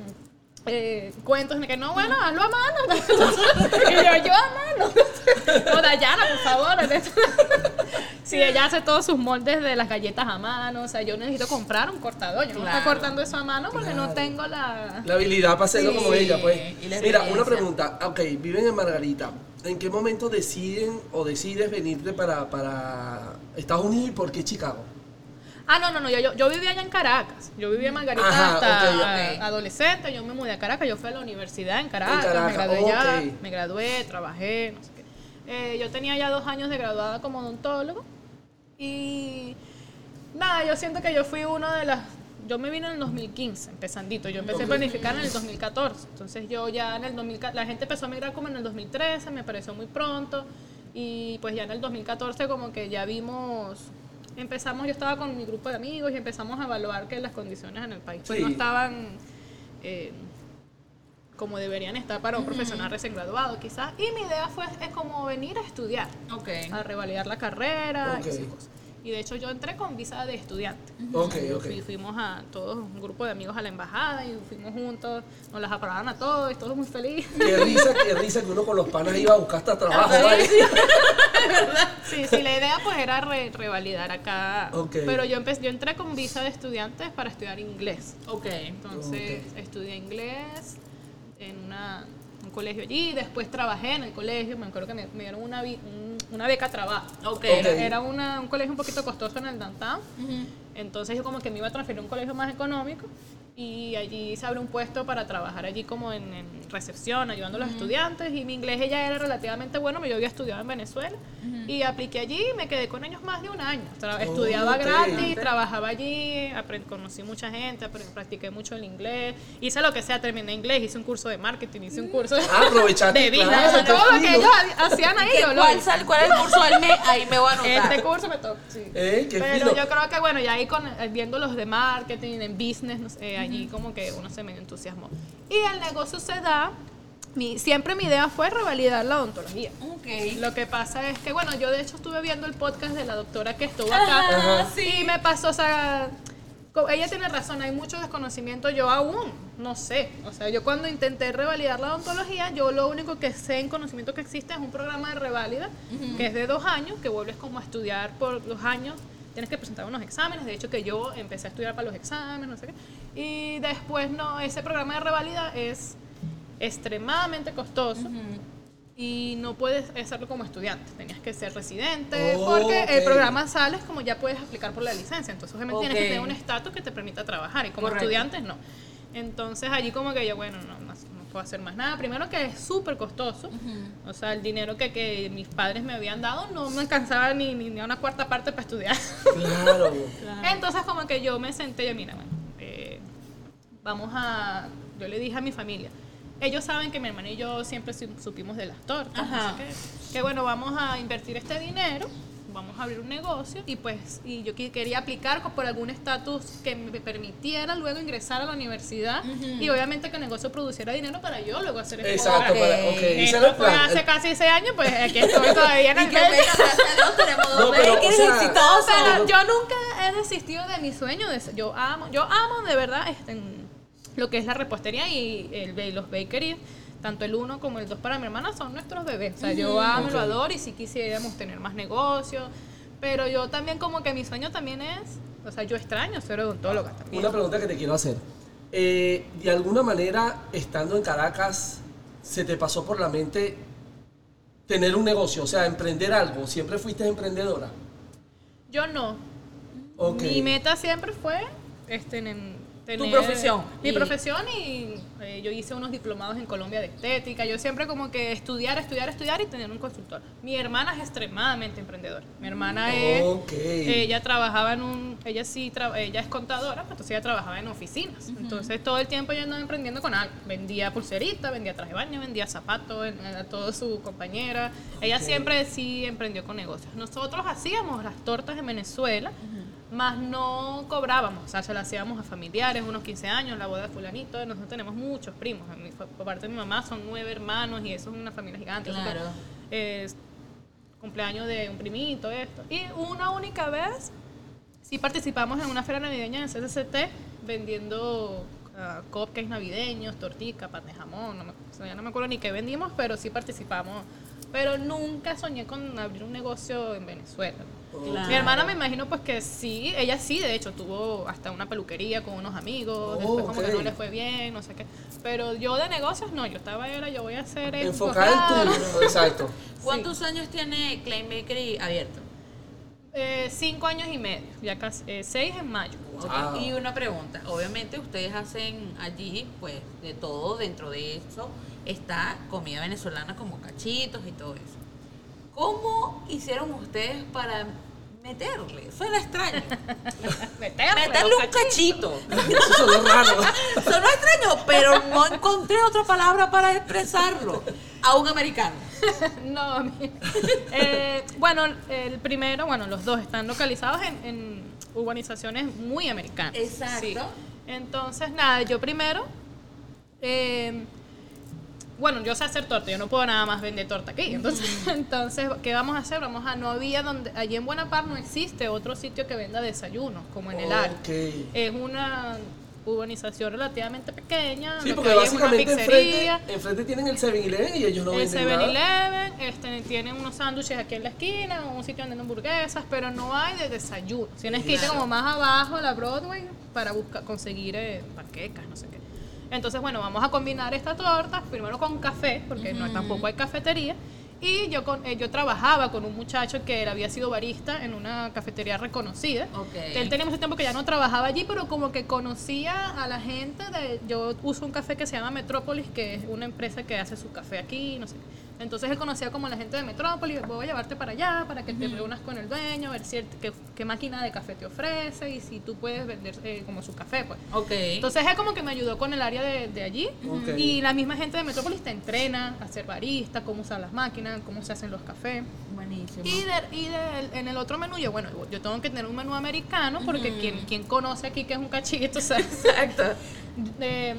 eh, cuentos en que no, bueno, hazlo a mano. y yo, yo a mano. No, Dayana, por favor. Sí, ella hace todos sus moldes de las galletas a mano. O sea, yo necesito comprar un cortador. Yo no estoy Claro. cortando eso a mano porque no tengo la. La habilidad para hacerlo Sí, como ella, pues. Mira, una pregunta. Ok, viven en Margarita. ¿En qué momento deciden o decides venirte para, para Estados Unidos y por qué Chicago? Ah, no, no, no, yo, yo, vivía allá en Caracas. Yo vivía en Margarita Ajá, hasta adolescente. Yo me mudé a Caracas. Yo fui a la universidad en Caracas. En Caracas, me gradué ya. Me gradué, trabajé, no sé qué. Eh, yo tenía ya dos años de graduada como odontólogo. Y nada, yo siento que yo fui uno de las. Yo me vine en el 2015, empezandito. Yo empecé a planificar en el 2014. Entonces yo ya en el 2014, la gente empezó a migrar como en el 2013, me pareció muy pronto. Y pues ya en el 2014 como que ya vimos, empezamos, yo estaba con mi grupo de amigos y empezamos a evaluar que las condiciones en el país pues, Sí. no estaban eh, como deberían estar para un profesional recién graduado quizás. Y mi idea fue es como venir a estudiar a revalidar la carrera Ok. y esas cosas. Y de hecho yo entré con visa de estudiante. Ok, Yo ok. fui- fuimos a todos, un grupo de amigos a la embajada y fuimos juntos, nos las aprobaron a todos y todos muy felices. Qué risa, qué risa que uno con los panas iba a buscar hasta trabajo. ¿vale? Sí, sí, la idea pues era re- revalidar acá. Ok. Pero yo, empecé, yo entré con visa de estudiantes para estudiar inglés. Ok. Entonces estudié inglés en una- un colegio allí, después trabajé en el colegio, me acuerdo que me, me dieron una, un- una beca trabajo. Era una- un colegio un poquito costoso en el downtown, entonces yo como que me iba a transferir a un colegio más económico y allí se abre un puesto para trabajar allí como en, en recepción, ayudando a los estudiantes y mi inglés ya era relativamente bueno, pero yo había estudiado en Venezuela y apliqué allí y me quedé con ellos más de un año. Tra- Oh, estudiaba gratis, trabajaba allí, conocí mucha gente, practiqué mucho el inglés, hice lo que sea, terminé inglés, hice un curso de marketing, hice un curso de, Ah, de business, claro, todo lo que ellos ha- hacían ahí, yo lo ¿Cuál, sal- ¿Cuál es el curso del mes? Ahí me voy a anotar. Este curso me toca, sí. Eh, qué Pero fino. yo creo que, bueno, ya ahí con, viendo los de marketing, en business, no sé, allí como que uno se medio entusiasmó. Y el negocio se da, mi, siempre mi idea fue revalidar la odontología. Ok. Lo que pasa es que, bueno, yo de hecho estuve viendo el podcast de la doctora que estuvo acá Ajá, y me pasó, o sea, ella tiene razón, hay mucho desconocimiento, yo aún no sé. O sea, yo cuando intenté revalidar la odontología, yo lo único que sé en conocimiento que existe es un programa de revalida, que es de dos años, que vuelves como a estudiar por dos años. Tienes que presentar unos exámenes, de hecho que yo empecé a estudiar para los exámenes, no sé qué. Y después, no, ese programa de revalida es extremadamente costoso y no puedes hacerlo como estudiante, tenías que ser residente, Oh, porque el programa sales como ya puedes aplicar por la licencia, entonces obviamente tienes que tener un estatus que te permita trabajar y como Correcto. estudiantes no. Entonces allí como que yo, bueno, no, no, no puedo hacer más nada. Primero que es súper costoso, o sea, el dinero que, que mis padres me habían dado no me alcanzaba ni, ni, ni a una cuarta parte para estudiar. Claro. Entonces como que yo me senté, yo mira, bueno, eh, vamos a, yo le dije a mi familia, ellos saben que mi hermana y yo siempre su- supimos de las tortas, Ajá. que bueno, vamos a invertir este dinero, vamos a abrir un negocio y pues, y yo quería aplicar por algún estatus que me permitiera luego ingresar a la universidad y obviamente que el negocio produciera dinero para yo luego hacer el Exacto, programa. para, ok. ese Esto era el fue plan. hace casi seis años, pues aquí estoy todavía en el que medio. No, pero, o sea. Pero yo nunca he desistido de mi sueño. De, yo amo, yo amo de verdad este, en lo que es la repostería y el, y los bakeries. Tanto el uno como el dos para mi hermana son nuestros bebés. O sea, yo amo, lo adoro y si quisiéramos tener más negocios. Pero yo también como que mi sueño también es, o sea, yo extraño ser odontóloga también. Una pregunta que te quiero hacer. Eh, de alguna manera, estando en Caracas, ¿se te pasó por la mente tener un negocio? O sea, emprender algo. ¿Siempre fuiste emprendedora? Yo no. Mi meta siempre fue este, en- Tenía- profesión. Mi Y- profesión y eh, yo hice unos diplomados en Colombia de estética. Yo siempre como que estudiar, estudiar, estudiar y tener un consultor. Mi hermana es extremadamente emprendedora. Mi hermana es... Ok. Ella trabajaba en un... Ella sí, tra- ella es contadora, pues entonces ella trabajaba en oficinas. Entonces todo el tiempo ella andaba emprendiendo con algo. Vendía pulserita, vendía traje de baño, vendía zapatos a toda su compañera. Ella siempre sí emprendió con negocios. Nosotros hacíamos las tortas en Venezuela, más no cobrábamos. O sea, se las hacíamos a familiares, unos 15 años, la boda de fulanito. Nosotros tenemos muchos primos. Mi- Por parte de mi mamá son nueve hermanos y eso es una familia gigante. Claro. Es cumpleaños de un primito, esto. Y una única vez sí participamos en una feria navideña en CCCT vendiendo ah, cupcakes navideños, tortica, pan de jamón, no me, ya no me acuerdo ni qué vendimos, pero sí participamos. Pero nunca soñé con abrir un negocio en Venezuela. Claro. Mi hermana me imagino pues que sí, ella sí, de hecho tuvo hasta una peluquería con unos amigos, después como que no le fue bien, no sé qué. Pero yo de negocios no, yo estaba era, yo voy a hacer esto, Enfocada en claro. tu. Exacto. ¿Cuántos años tiene Claim Bakery abierto? Eh, cinco años y medio, ya casi, eh, seis en mayo. Wow. Y una pregunta, obviamente ustedes hacen allí pues de todo, dentro de eso está comida venezolana como cachitos y todo eso. ¿Cómo hicieron ustedes para meterle? Suena extraño. Meterle, un cachito. Eso sonó raro. Extraño, pero no encontré otra palabra para expresarlo. A un americano. No, mi- eh, bueno, el primero, bueno, los dos están localizados en, en urbanizaciones muy americanas. Exacto. Sí. Entonces, nada, yo primero, eh, bueno, yo sé hacer torta, yo no puedo nada más vender torta aquí. Entonces, entonces, ¿qué vamos a hacer? Vamos a, no había donde, allí en Buenapar no existe otro sitio que venda desayunos, como en el área. Ok. Es una urbanización relativamente pequeña, Sí, porque básicamente enfrente, enfrente tienen el 7-Eleven y ellos no el venden nada. 7-Eleven, este, tienen unos sándwiches aquí en la esquina, un sitio donde hamburguesas, pero no hay de desayuno. Tienes que irte como más abajo a la Broadway para buscar, conseguir eh, panquecas, no sé qué. Entonces, bueno, vamos a combinar estas tortas, primero con café, porque no, tampoco hay cafetería. Y yo, con, eh, yo trabajaba con un muchacho que él había sido barista en una cafetería reconocida. Ok. Él tenía mucho tiempo que ya no trabajaba allí, pero como que conocía a la gente de... Yo uso un café que se llama Metrópolis, que es una empresa que hace su café aquí, no sé. Entonces él conocía como la gente de Metrópolis, voy a llevarte para allá para que te reúnas con el dueño, a ver si qué, qué máquina de café te ofrece y si tú puedes vender eh, como su café, pues. Ok. Entonces él como que me ayudó con el área de, de allí y la misma gente de Metrópolis te entrena a ser barista, cómo usar las máquinas, cómo se hacen los cafés. Buenísimo. Y, de- y de- en el otro menú, yo, bueno, yo tengo que tener un menú americano porque quien, quien conoce aquí que es un cachito, o sea, Exacto. eh,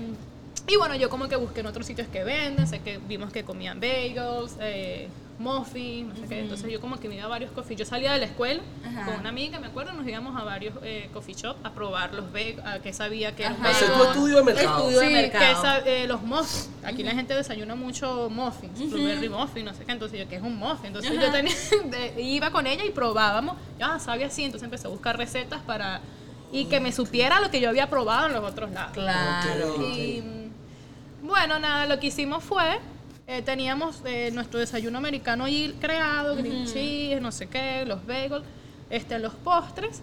y bueno, yo como que busqué en otros sitios que venden, sé que vimos que comían bagels, eh, muffins, no sé qué. Entonces yo como que me iba a varios coffee. Yo salía de la escuela Ajá. con una amiga, me acuerdo, nos íbamos a varios eh, coffee shop a probar los bagels, a que sabía que era un. Hacer tu estudio de mercado. Estudio de Sí, mercado. que sa- eh, los muffins. Aquí la gente desayuna mucho muffins, blueberry muffin, no sé qué. Entonces yo, ¿qué es un muffin? Entonces yo tenía, de- iba con ella y probábamos. Yo ah, sabía así, entonces empecé a buscar recetas para... Y que me supiera lo que yo había probado en los otros lados. Claro. Y bueno, nada, lo que hicimos fue, eh, teníamos eh, nuestro desayuno americano allí creado, green cheese, no sé qué, los bagels, este, los postres.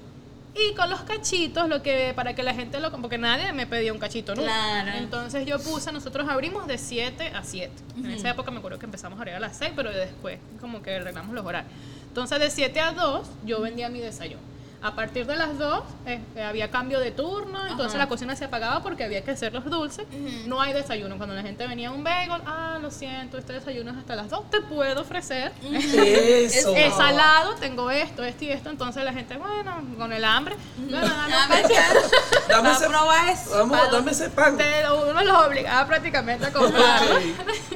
Y con los cachitos, lo que para que la gente lo... Porque nadie me pedía un cachito nunca. Claro. Entonces yo puse, nosotros abrimos de 7 a 7. En esa época me acuerdo que empezamos a abrir a las 6, pero después como que arreglamos los horarios. Entonces de 7 a 2 yo vendía mi desayuno. A partir de las 2 eh, eh, había cambio de turno, entonces Ajá. la cocina se apagaba porque había que hacer los dulces. No hay desayuno. Cuando la gente venía a un bagel, ah, lo siento, este desayuno es hasta las 2, te puedo ofrecer. Eso. Es salado, tengo esto, esto y esto. Entonces la gente, bueno, con el hambre, bueno, dame ese, vamos, dame ese pan. Te uno los obligaba prácticamente a comprarlo.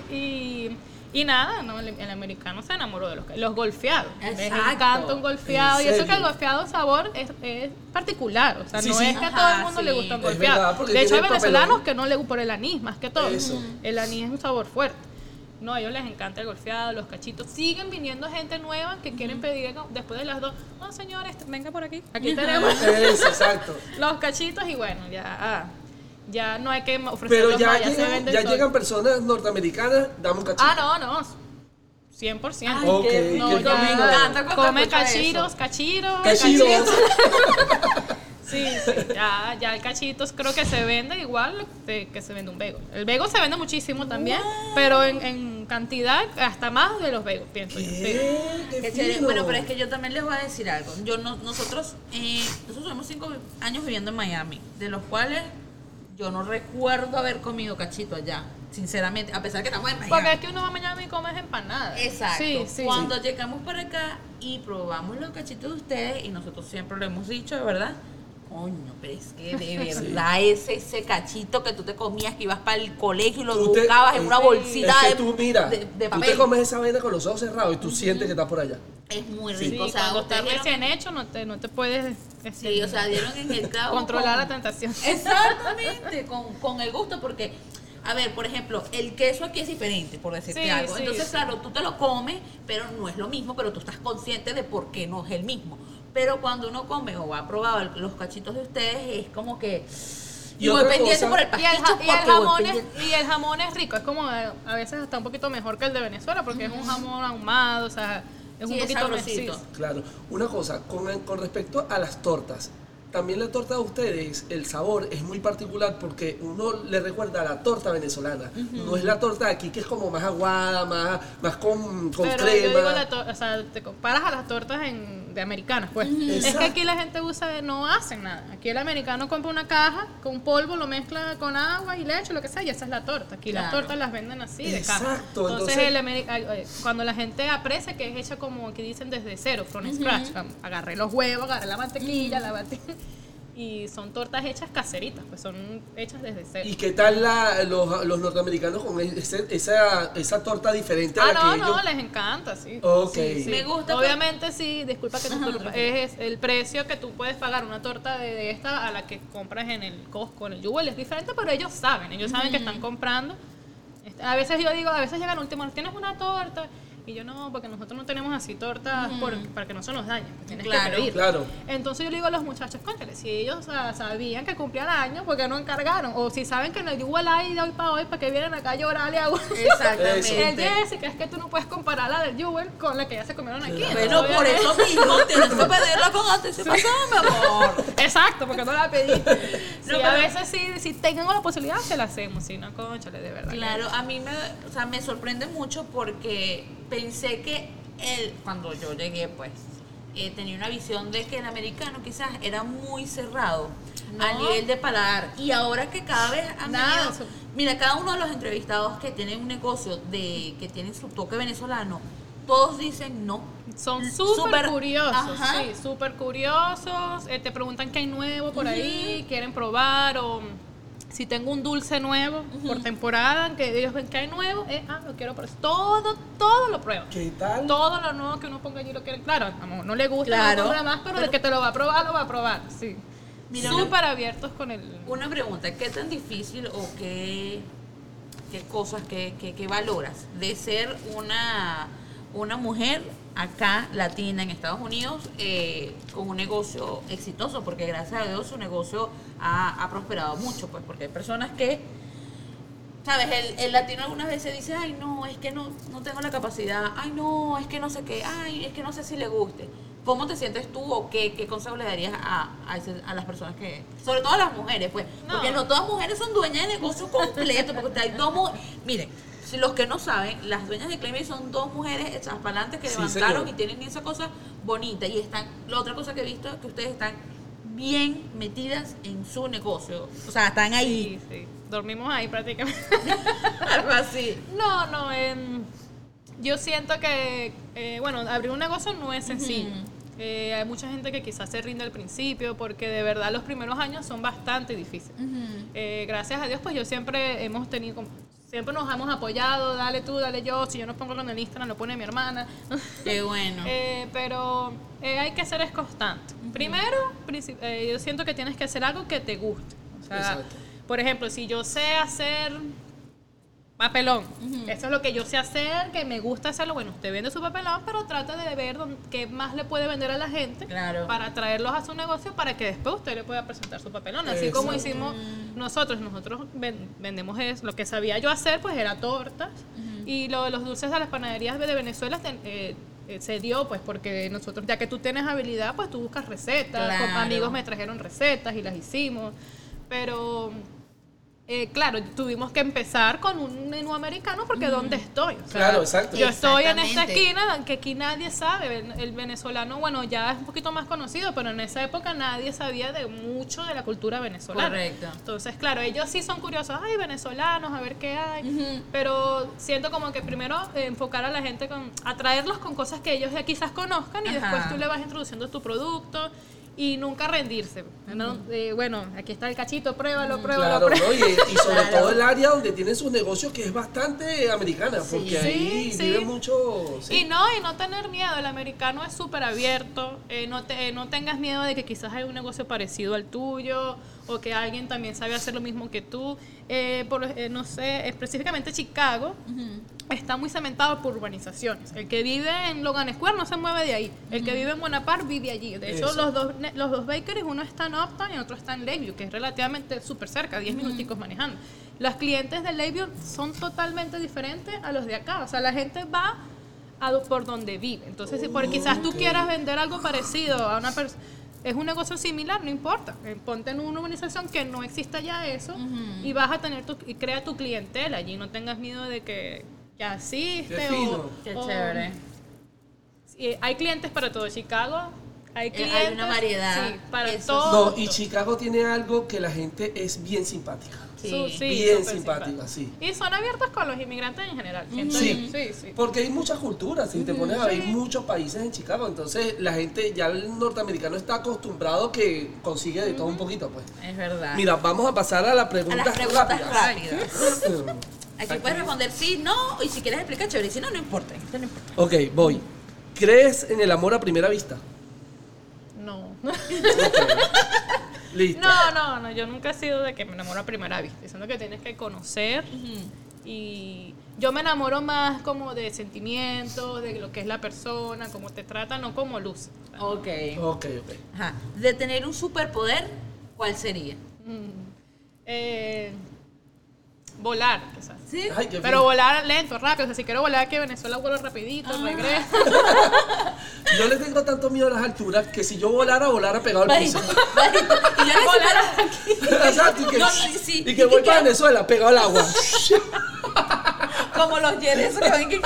Y, y nada, no, el, el americano se enamoró de los, los golfeados. Les encanta un golfeado. ¿En Y eso que el golfeado sabor es, es particular. O sea, Sí, no sí. es que a todo el mundo le gusta un golfeado. verdad, de hecho, hay venezolanos que no le por el anís más que todo. Eso. El anís es un sabor fuerte. No, a ellos les encanta el golfeado, los cachitos. Siguen viniendo gente nueva que quieren pedir después de las dos. No, señores, venga por aquí. Aquí tenemos Eso, exacto. los cachitos y bueno, ya, ah, ya no hay que ofrecerlos Pero ya, más, ya se llegan, venden ya solos. llegan personas norteamericanas, dame un cachito. Ah, no, no. 100%. Ay, Ok, qué no, rico. me encanta cuando come escucho cachiros, eso. cachiros, Cachitos. cachitos. Sí, sí, ya, ya el cachitos creo que se vende igual de que se vende un vego. El vego se vende muchísimo también, pero en, en cantidad hasta más de los vegos, pienso yo. sí. ¿Qué? Bueno, pero es que yo también les voy a decir algo. Yo no, nosotros, eh, nosotros tenemos cinco años viviendo en Miami, de los cuales yo no recuerdo haber comido cachito allá, sinceramente, a pesar que estamos en Miami. Porque es que uno va mañana y come empanadas. Exacto. Sí, sí. Cuando llegamos para acá y probamos los cachitos de ustedes, y nosotros siempre lo hemos dicho, de verdad. Coño, pero es que de verdad ese, ese cachito que tú te comías, que ibas para el colegio y lo Tú te- buscabas en una Sí. bolsita es que de, tú, mira, de, de tú te papel. comes esa vaina con los ojos cerrados y tú sientes que estás por allá. Es muy Sí, rico. o sea, cuando ustedes está dieron- recién hecho no te, no te puedes este, Sí, o sea, dieron en el clavo. controlar la tentación. Exactamente, con, con el gusto, porque, a ver, por ejemplo, el queso aquí es diferente, por decirte Sí, algo. sí, Entonces, sí. claro, tú te lo comes, pero no es lo mismo, pero tú estás consciente de por qué no es el mismo. Pero cuando uno come o ha probado los cachitos de ustedes, es como que. Y voy pendiente por el Y el, pasticho ja- y el porque voy jamón es, y el jamón es rico, es como eh, a veces hasta un poquito mejor que el de Venezuela, porque es un jamón ahumado, o sea, es Sí, un es poquito mejor. Claro. Una cosa, con, con respecto a las tortas. También la torta de ustedes, el sabor es muy particular porque uno le recuerda a la torta venezolana. No es la torta de aquí que es como más aguada, más, más con, con Pero crema. yo digo, la o sea, te comparas a las tortas en- de americanas, pues. Es que aquí la gente usa, no hacen nada. Aquí el americano compra una caja con polvo, lo mezcla con agua y leche, lo que sea, y esa es la torta. Aquí las tortas las venden así, de caja. Exacto, Entonces, entonces- el cuando la gente aprecia que es hecha como que dicen desde cero, from scratch, agarré los huevos, agarré la mantequilla, la batí. Y son tortas hechas caseritas, pues son hechas desde cero. ¿Y qué tal la- los, los norteamericanos con ese- esa, esa torta diferente a Ah, la no, que no, ellos? les encanta, sí. Ok. Sí, sí. Me gusta, Obviamente, sí, disculpa que te interrumpa, es, es el precio que tú puedes pagar una torta de, de esta a la que compras en el Costco, en el Jewel, es diferente, pero ellos saben, ellos saben que están comprando. Este, A veces yo digo, a veces llegan últimos, ¿tienes una torta? Y yo no, porque nosotros no tenemos así tortas por- para que no se nos dañen, tienes Claro, que pedir. Claro. Entonces yo le digo a los muchachos, cónchale, si ellos o sea, sabían que cumplían año, ¿por qué no encargaron? O si saben que en el Jewel hay de hoy para hoy, ¿para que vienen acá a llorarle a uno? El Exactamente. Jessica, es que tú no puedes comparar la del Jewel con la que ya se comieron aquí. Bueno, por Obviamente. eso mismo tienes que pedirla con anticipación, mi amor. Exacto, porque no la pedí. Sí, No, a pero- veces sí, si tengan la posibilidad, se la hacemos. Si no, conchale, de verdad. Claro, a mí me, o sea, me sorprende mucho porque pensé que él, cuando yo llegué, pues, eh, tenía una visión de que el americano quizás era muy cerrado a No. nivel de paladar. Y ahora que cada vez han Nada, venido- eso- mira, cada uno de los entrevistados que tienen un negocio de que tienen su toque venezolano, todos dicen no. Son Súper- curiosos, ajá. sí, súper curiosos. eh, te preguntan qué hay nuevo por ahí, quieren probar o si tengo un dulce nuevo por temporada, que ellos ven que hay nuevo, eh, ah, lo quiero probar. Todo, todo lo prueban. ¿Qué tal? Todo lo nuevo que uno ponga allí lo quiere. Claro, amor, no le gusta, Claro. no compra más, pero, Pero- el que te lo va a probar, lo va a probar. Sí. Súper abiertos con el. Una pregunta, ¿qué tan difícil o qué, qué cosas, qué, qué- qué valoras de ser una, una mujer acá, latina, en Estados Unidos, eh, con un negocio exitoso? Porque gracias a Dios su negocio ha, ha prosperado mucho, pues porque hay personas que, ¿sabes? El, el latino algunas veces dice, ay, no, es que no, no tengo la capacidad, ay, no, es que no sé qué, ay, es que no sé si le guste. ¿Cómo te sientes tú o qué, qué consejo le darías a, a, ese- a las personas que, sobre todo a las mujeres, pues? No. Porque no todas mujeres son dueñas de negocio completo, porque hay dos Miren, si los que no saben, las dueñas de Claymate son dos mujeres hechas para adelante que Sí, levantaron señor. y tienen esa cosa bonita. Y están, la otra cosa que he visto es que ustedes están bien metidas en su negocio. O sea, están ahí. Sí, sí. Dormimos ahí prácticamente. Algo así. No, no, em, yo siento que, eh, bueno, abrir un negocio no es sencillo. Eh, hay mucha gente que quizás se rinde al principio porque de verdad los primeros años son bastante difíciles. Eh, gracias a Dios, pues yo siempre hemos tenido, siempre nos hemos apoyado, dale tú, dale yo, si yo no pongo en el Instagram, lo pone mi hermana. Qué bueno. Eh, pero eh, hay que ser es constante. Primero, princi- eh, yo siento que tienes que hacer algo que te guste. O sea, Exacto. por ejemplo, si yo sé hacer papelón, eso es lo que yo sé hacer, que me gusta hacerlo, bueno, usted vende su papelón, pero trata de ver dónde- qué más le puede vender a la gente Claro. para traerlos a su negocio para que después usted le pueda presentar su papelón. Así como hicimos nosotros, nosotros ven- vendemos es, lo que sabía yo hacer, pues era tortas. Y lo de los dulces de las panaderías de Venezuela eh, eh, se dio pues porque nosotros, ya que tú tienes habilidad, pues tú buscas recetas, con amigos me trajeron recetas y las hicimos, pero eh, claro, tuvimos que empezar con un menú americano porque ¿dónde estoy? O sea, Claro, exacto. Yo estoy en esta esquina que aquí nadie sabe. El- El venezolano, bueno, ya es un poquito más conocido, pero en esa época nadie sabía de mucho de la cultura venezolana. Correcto. Entonces, claro, ellos sí son curiosos, ay, venezolanos, a ver qué hay. Pero siento como que primero eh, enfocar a la gente con, atraerlos con cosas que ellos ya quizás conozcan y Ajá. después tú le vas introduciendo tu producto y nunca rendirse. ¿no? Eh, bueno, aquí está el cachito, pruébalo, pruébalo, Claro, pruébalo. ¿no? Y, y sobre Claro. todo el área donde tienen sus negocios que es bastante americana, porque Sí, ahí sí. vive mucho... Y no, y no tener miedo, el americano es súper abierto, eh, no, te, no tengas miedo de que quizás hay un negocio parecido al tuyo o que alguien también sabe hacer lo mismo que tú. Eh, por, eh, no sé, específicamente Chicago está muy cementado por urbanizaciones. El que vive en Logan Square no se mueve de ahí, el que vive en Bonaparte vive allí. De hecho, Eso. los dos, los dos bakeries, uno está en Uptown y otro está en Lakeview, que es relativamente súper cerca, 10 minuticos manejando. Los clientes de Lakeview son totalmente diferentes a los de acá. O sea, la gente va a por donde vive. Entonces, si por quizás tú Ok. quieras vender algo parecido a una persona, es un negocio similar, no importa. Eh, Ponte en una urbanización que no exista ya eso y vas a tener tu, y crea tu clientela allí. No tengas miedo de que ya asiste o. Qué o- chévere. Sí, hay clientes para todo. Chicago, hay Eh, clientes. hay una variedad. sí, para Eso todo. No, y Chicago tiene algo que la gente es bien simpática. Sí. Sí, bien súper simpática, sí. Y son abiertos con los inmigrantes en general. siento Sí. sí, sí. Porque hay muchas culturas, si te pones a ver, hay muchos países en Chicago, entonces la gente, ya el norteamericano está acostumbrado que consigue de todo un poquito, pues. Es verdad. Mira, vamos a pasar a las a preguntas, las preguntas rápidas. rápidas. Aquí puedes responder sí, no, y si quieres explicar chévere, si no, no importa. no importa. ok, voy. ¿Crees en el amor a primera vista? No. Listo. No, no, no, yo nunca he sido de que me enamoro a primera vista, diciendo que tienes que conocer y yo me enamoro más como de sentimientos, de lo que es la persona, cómo te trata, no como luz. Ok. Ok, ok. Ajá. De tener un superpoder, ¿cuál sería? Eh, volar, quizás. ¿Sí? Ay, qué Pero volar lento, rápido. O sea, si quiero volar que Venezuela vuelo rapidito, regreso. Yo le tengo tanto miedo a las alturas que si yo volara, volara pegado al piso. Y yo Volar necesito Exacto, y que, No, sí, sí. y que voy Y para que- Venezuela, pegado al agua. como los yeres que ven que...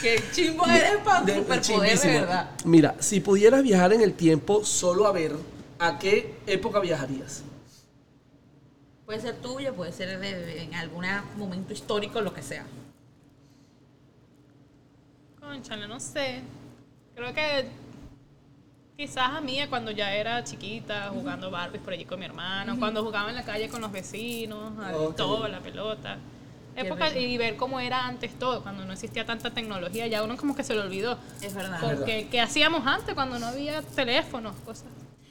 Que chimbo eres para De- superpoder, de chimbísimo. verdad. Mira, si pudieras viajar en el tiempo solo a ver, ¿a qué época viajarías? Puede ser tuya, puede ser de- en algún momento histórico, lo que sea. Conchale, no sé. Creo que quizás a mí cuando ya era chiquita, jugando Barbies por allí con mi hermano, cuando jugaba en la calle con los vecinos, Ok. todo, la pelota. Época, y ver cómo era antes todo, cuando no existía tanta tecnología, ya uno como que se lo olvidó. Es verdad. verdad. Porque, ¿qué hacíamos antes cuando no había teléfonos? Cosas.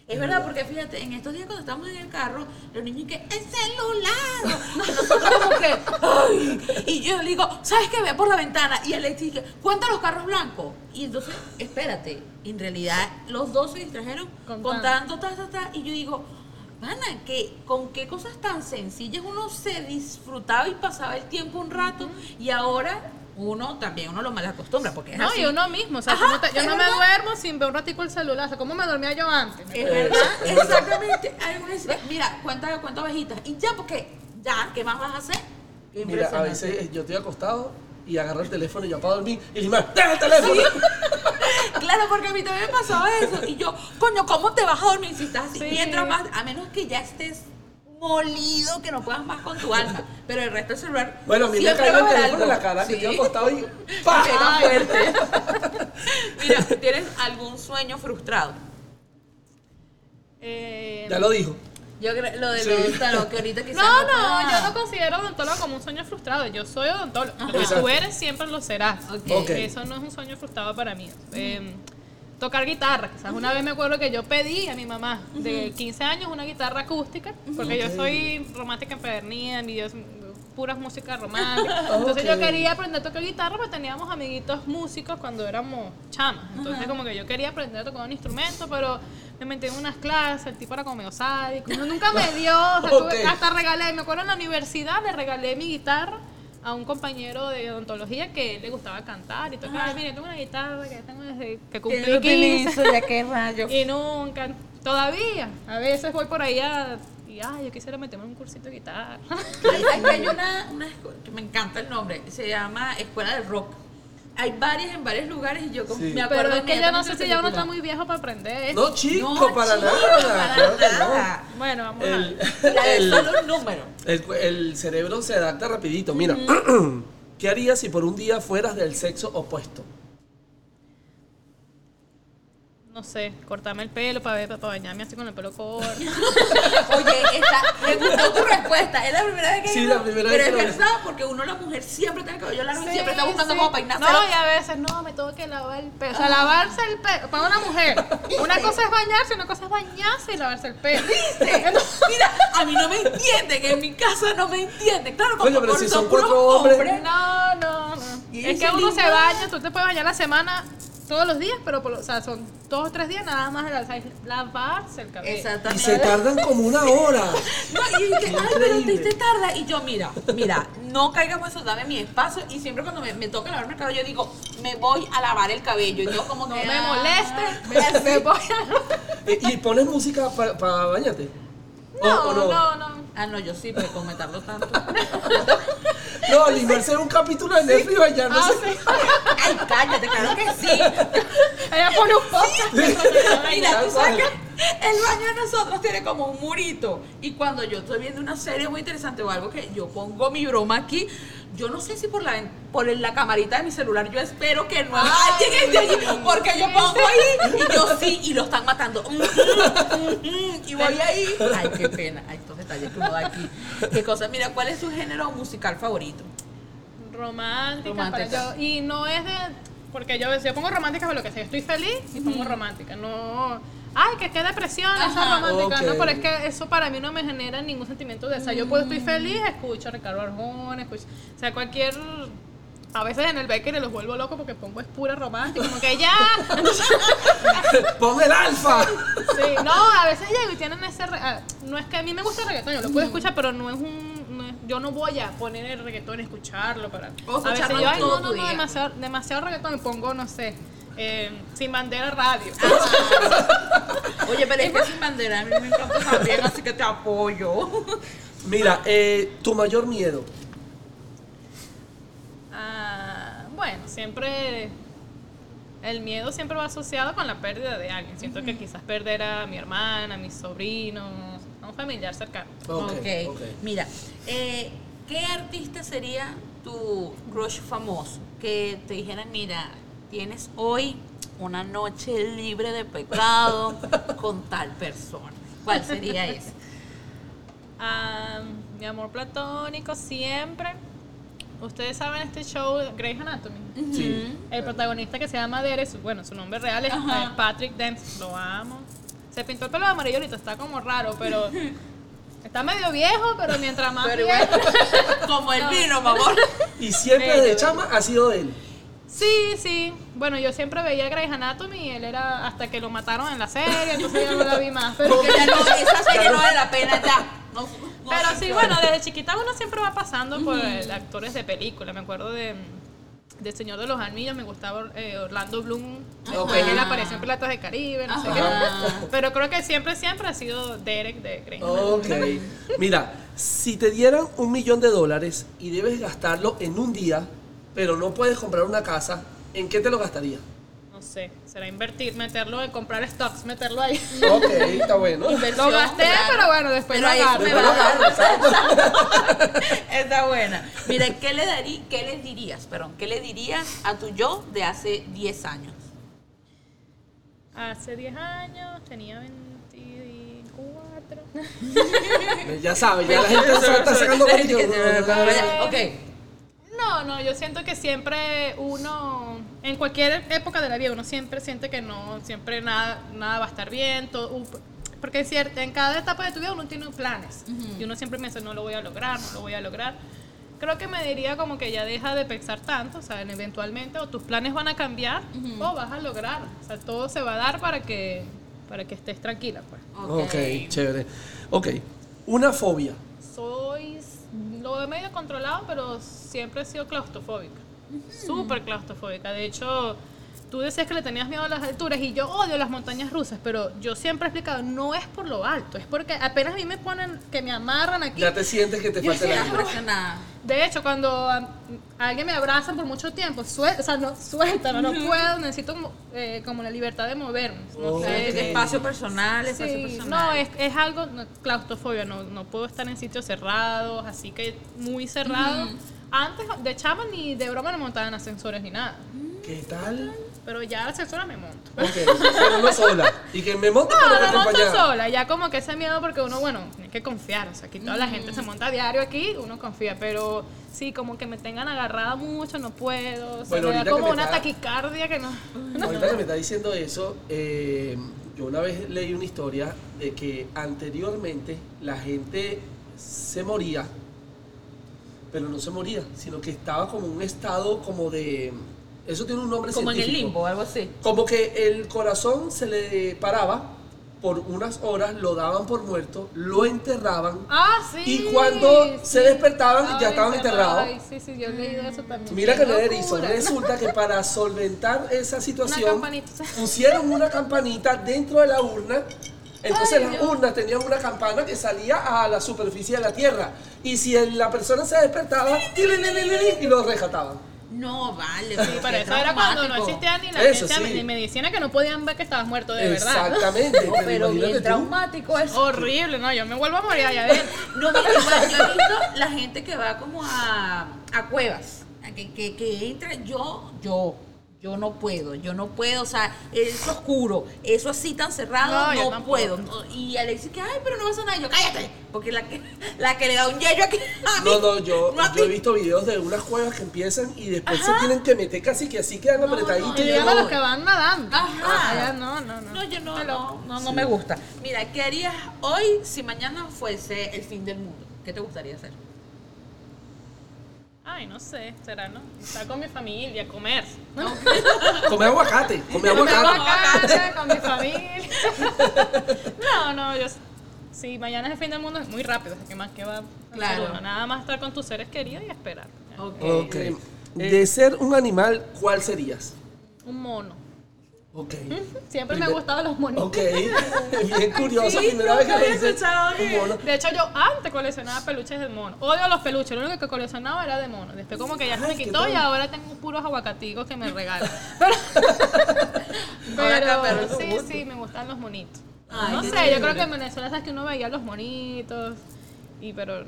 Es verdad, porque fíjate, en estos días cuando estamos en el carro, los niños que, ¡el celular! No, nosotros como que, ¡ay! Y yo le digo, ¿sabes qué? Ve por la ventana. Y Alex dice, cuenta los carros blancos. Y entonces, espérate, en realidad los dos se distrajeron Contando. ta, ta, ta. Y yo digo, Pana, que con qué cosas tan sencillas uno se disfrutaba y pasaba el tiempo un rato. Y ahora uno también, uno lo mal acostumbra, porque es No, así. y uno mismo, o sea, Ajá, ¿cómo te- yo no me duermo sin ver un ratico el celular, o sea, ¿cómo me dormía yo antes? Es verdad, exactamente. Una Mira, cuenta, cuenta ovejitas. Y ya, porque ya, ¿qué más vas a hacer? Mira, a veces eh, yo estoy acostado y agarro el teléfono y yo para dormir y le ¡deja el teléfono! Claro, porque a mí también me pasaba eso. Y yo, coño, ¿cómo te vas a dormir si estás así? Sí. Mientras más, a menos que ya estés molido, que no puedas más con tu alma. Pero el resto del celular. Bueno, a mí me cayó el teléfono en la cara, que Sí. estoy acostado y ¡pa! Pega fuerte. Mira, ¿tienes algún sueño frustrado? Eh, Ya lo dijo. Yo creo, lo de Sí. lo, claro, que ahorita quizás No, no, yo no considero odontólogo como un sueño frustrado. Yo soy odontólogo. Tú eres siempre lo serás. Ok. Ok. Eso no es un sueño frustrado para mí. Eh, tocar guitarra. Quizás una vez me acuerdo que yo pedí a mi mamá de 15 años una guitarra acústica, porque yo soy romántica empedernida, mi Dios, puras músicas románticas. Entonces yo quería aprender a tocar guitarra, porque teníamos amiguitos músicos cuando éramos chamas. Entonces como que yo quería aprender a tocar un instrumento, pero me metí en unas clases, el tipo era como medio sádico, no, nunca me dio, o sea, tuve- hasta regalé, me acuerdo en la universidad le regalé mi guitarra a un compañero de odontología que le gustaba cantar y tocar. Mire, tengo una guitarra que tengo desde que Que cumplí lo 15. utilizo, ya qué rayo. Y nunca, todavía, a veces voy por allá y, ay, yo quisiera meterme en un cursito de guitarra. Hay, hay- hay una, una escuela, que me encanta el nombre, se llama Escuela del Rock. Hay varias en varios lugares y yo como- Sí. me acuerdo Pero es que yo no sé si ya uno está muy viejo para aprender. No, chico, No, para chico, nada. para claro que no. nada. Bueno, vamos El, a de el- solo un número. el cu- el cerebro se adapta rapidito. Mira, ¿qué harías si por un día fueras del sexo opuesto? No sé, cortarme el pelo para ver, para bañarme así con el pelo corto. Oye, esta, me gustó tu respuesta. Es la primera vez que Sí, la primera Pero vez es lo verdad, porque uno, la mujer, siempre tiene el cabello largo y Sí, siempre está buscando sí. cómo peinarse. No, y a veces, no, me tengo que lavar el pelo. O sea, lavarse el pelo. Para una mujer, una cosa es bañarse, una cosa es bañarse y lavarse el pelo. Mira, a mí no me entienden, en mi casa no me entienden. Claro, como Coño, pero por- si son cuatro hombres. No, no, no. Y Es ese que uno se lindo- baña, tú te puedes bañar la semana todos los días, pero por, lo- o sea, son dos o tres días nada más lavarse el cabello. Y Exactamente. se tardan como una hora. No, y dije, ay, pero Increíble. te, te tarda. Y yo, mira, mira, no caigamos eso, dame mi espacio. Y siempre cuando me, me toca lavarme el cabello, yo digo, me voy a lavar el cabello. Y yo como No que, me ah, moleste, me voy a... ¿Y, y pones música para bañarte? ¿O- No, o no, no. Ah, no, yo sí, pero con meterlo tanto. No, animarse en un capítulo de Netflix bañándose. Ah, sí. Ay, cállate, claro que sí. Ella pone un podcast. Mira, tú sabes que el baño de nosotros tiene como un murito. Y cuando yo estoy viendo una serie muy interesante o algo que yo pongo mi broma aquí, yo no sé si por la, por la camarita de mi celular, yo espero que no alguien esté allí, porque yo pongo ahí y yo sí, y lo están matando. Mm, mm, mm, Y voy ahí. Ay, qué pena. Ay, estos detalles que uno da aquí. Qué cosa. Mira, ¿cuál es tu género musical favorito? Romántica, Romántica. para yo. Y no es de. Porque yo, yo pongo romántica por lo que sea. Yo estoy feliz y pongo romántica. No. Ay, que qué depresión, esa romántica. No, pero es que eso para mí no me genera ningún sentimiento de. O sea, yo puedo estoy feliz, escucho a Ricardo Arjona, escucho. O sea, cualquier. A veces en el Becker los vuelvo loco porque pongo es pura romántica, como que ya. Entonces, Pon el alfa. Sí, no, a veces llego y tienen ese. re- No es que a mí me gusta el reggaetón, yo lo puedo escuchar, pero no es un. no es- yo no voy a poner el reggaetón y escucharlo para. O a veces escucharlo yo, no, no, no, demasiado, demasiado reggaetón y pongo, no sé, eh, sin bandera radio. Oye, pero es que sin bandera a mí me encanta también, así que te apoyo. Mira, eh, tu mayor miedo. Ah, bueno, siempre. El miedo siempre va asociado con la pérdida de alguien. Siento que quizás perder a mi hermana, a mis sobrinos, a un familiar cercano. Ok, ok. ok. Mira, eh, ¿qué artista sería tu crush famoso? Que te dijeran, mira, tienes hoy una noche libre de pecado con tal persona. ¿Cuál sería ese? Ah, mi amor platónico siempre. Ustedes saben este show Grey's Anatomy. Sí. El protagonista que se llama Derek, bueno, su nombre real es Ajá. eh, Patrick Dempsey. Lo amo. Se pintó el pelo de amarillo ahorita, está como raro, pero está medio viejo, pero mientras más Pero viejo- igual, como el vino, mi amor. Y siempre de chama ha sido él. Sí, sí. Bueno, yo siempre veía Grey's Anatomy y él era hasta que lo mataron en la serie, entonces ya no la vi más. Pero, Porque ya no, esa serie no vale la pena ya. No, no pero sí, bueno, desde chiquita uno siempre va pasando por actores de película. Me acuerdo de de Señor de los Anillos, me gustaba eh, Orlando Bloom. Después él apareció en Piratas de Caribe, no sé qué. Pero creo que siempre, siempre ha sido Derek de Grey's Ok. Mira, si te dieran un millón de dólares y debes gastarlo en un día, pero no puedes comprar una casa, ¿en qué te lo gastarías? No sé, será invertir, meterlo en comprar stocks, meterlo ahí. Ok, está bueno. Lo gasté, claro. pero bueno, después Pero lo agarro. me va a dar. Está buena. Mira, ¿qué le, darí, ¿qué le dirías, perdón, qué le dirías a tu yo de hace 10 años? Hace 10 años, tenía 24. Ya sabes, ya la gente se está sacando contigo. Ok. No, no, yo siento que siempre uno, en cualquier época de la vida, uno siempre siente que no, siempre nada, nada va a estar bien, todo, porque es cierto, en cada etapa de tu vida uno tiene planes y uno siempre piensa, no lo voy a lograr, no lo voy a lograr. Creo que me diría como que ya deja de pensar tanto, o sea, en eventualmente o tus planes van a cambiar o vas a lograr, o sea, todo se va a dar para que, para que estés tranquila, pues. Ok, chévere. Ok, una fobia. He medio controlado, pero siempre he sido claustrofóbica. Súper claustrofóbica. De hecho, tú decías que le tenías miedo a las alturas y yo odio las montañas rusas, pero yo siempre he explicado, no es por lo alto, es porque apenas a mí me ponen, que me amarran aquí. Ya te sientes que te falta aire. impresionada. De hecho, cuando a, a alguien me abraza por mucho tiempo, suelta, o sea, no, suelta, no, no puedo, necesito como, eh, como la libertad de moverme. No Oh. sé, Espacio personal, espacio Sí, personal. no, es, es algo, no, claustrofobia, no, no puedo estar en sitios cerrados, así que muy cerrado. Antes de chama ni de broma no montaba en ascensores ni nada, ¿Qué tal? Pero ya ascensores me monto. Ok, pero no sola. Y que me monte No, pero me monto sola, ya como que ese miedo porque uno, bueno, tiene que confiar, o sea, aquí toda la gente se monta a diario aquí, uno confía, pero sí, como que me tengan agarrada mucho, no puedo, o sea, Bueno, me da como me una está- taquicardia que no... Ahorita que me está diciendo eso, eh, yo una vez leí una historia de que anteriormente la gente se moría, pero no se moría, sino que estaba como en un estado como de... Eso tiene un nombre Como en el limbo, algo así. Como que el corazón se le paraba por unas horas, lo daban por muerto, lo enterraban Ah, sí. y cuando se sí. despertaban ya estaban enterrados. Ay, sí, sí, yo he leído eso también. Mira Qué que le erizo. Resulta que para solventar esa situación pusieron una campanita dentro de la urna. Entonces Ay, las Dios. urnas tenían una campana que salía a la superficie de la tierra. Y si la persona se despertaba, y lo rescataban. No, vale. Sí, pero eso era cuando no existía ni la Eso ciencia sí. ni medicina que no podían ver que estabas muerto de verdad. Exactamente. No, pero bien tú. traumático eso. Horrible, no, yo me vuelvo a morir allá adentro. No, mira, igual, yo he visto la gente que va como a, a cuevas, que, que entra, yo, yo, yo no puedo, yo no puedo, o sea, es oscuro, eso así tan cerrado, No, no, puedo. No, Y Alexis que, ay, pero no pasa nada, y yo, cállate, porque la que, la que le da un yello aquí a mí, No, no, yo, a yo he visto videos de unas cuevas que empiezan y después se tienen que meter casi que así quedan apretaditos. Y a los que van nadando. Ajá. Allá no, no, no. No, yo no, no, no, no me gusta. Mira, ¿qué harías hoy si mañana fuese el fin del mundo? ¿Qué te gustaría hacer? Ay, no sé, será, ¿no? Estar con mi familia, comer. ¿no? Come aguacate, come Comer aguacate. aguacate con mi familia. no, no, yo. Si mañana es el fin del mundo es muy rápido, que más que va Claro. uno. Nada más estar con tus seres queridos y esperar. Ok. De ser un animal, ¿cuál serías? Un mono. Ok. Siempre me han gustado los monitos. Ok. Bien curiosa, Sí, primera vez que había escuchado un que- mono. De hecho, yo antes coleccionaba peluches de mono. Odio los peluches, lo único que coleccionaba era de mono. Después como que ya se me quitó y ahora tengo puros aguacaticos que me regalan. Pero, pero sí, gusto. sí, me gustan los monitos. Ay, no sé, yo creo que en Venezuela sabes que uno veía los monitos. Y pero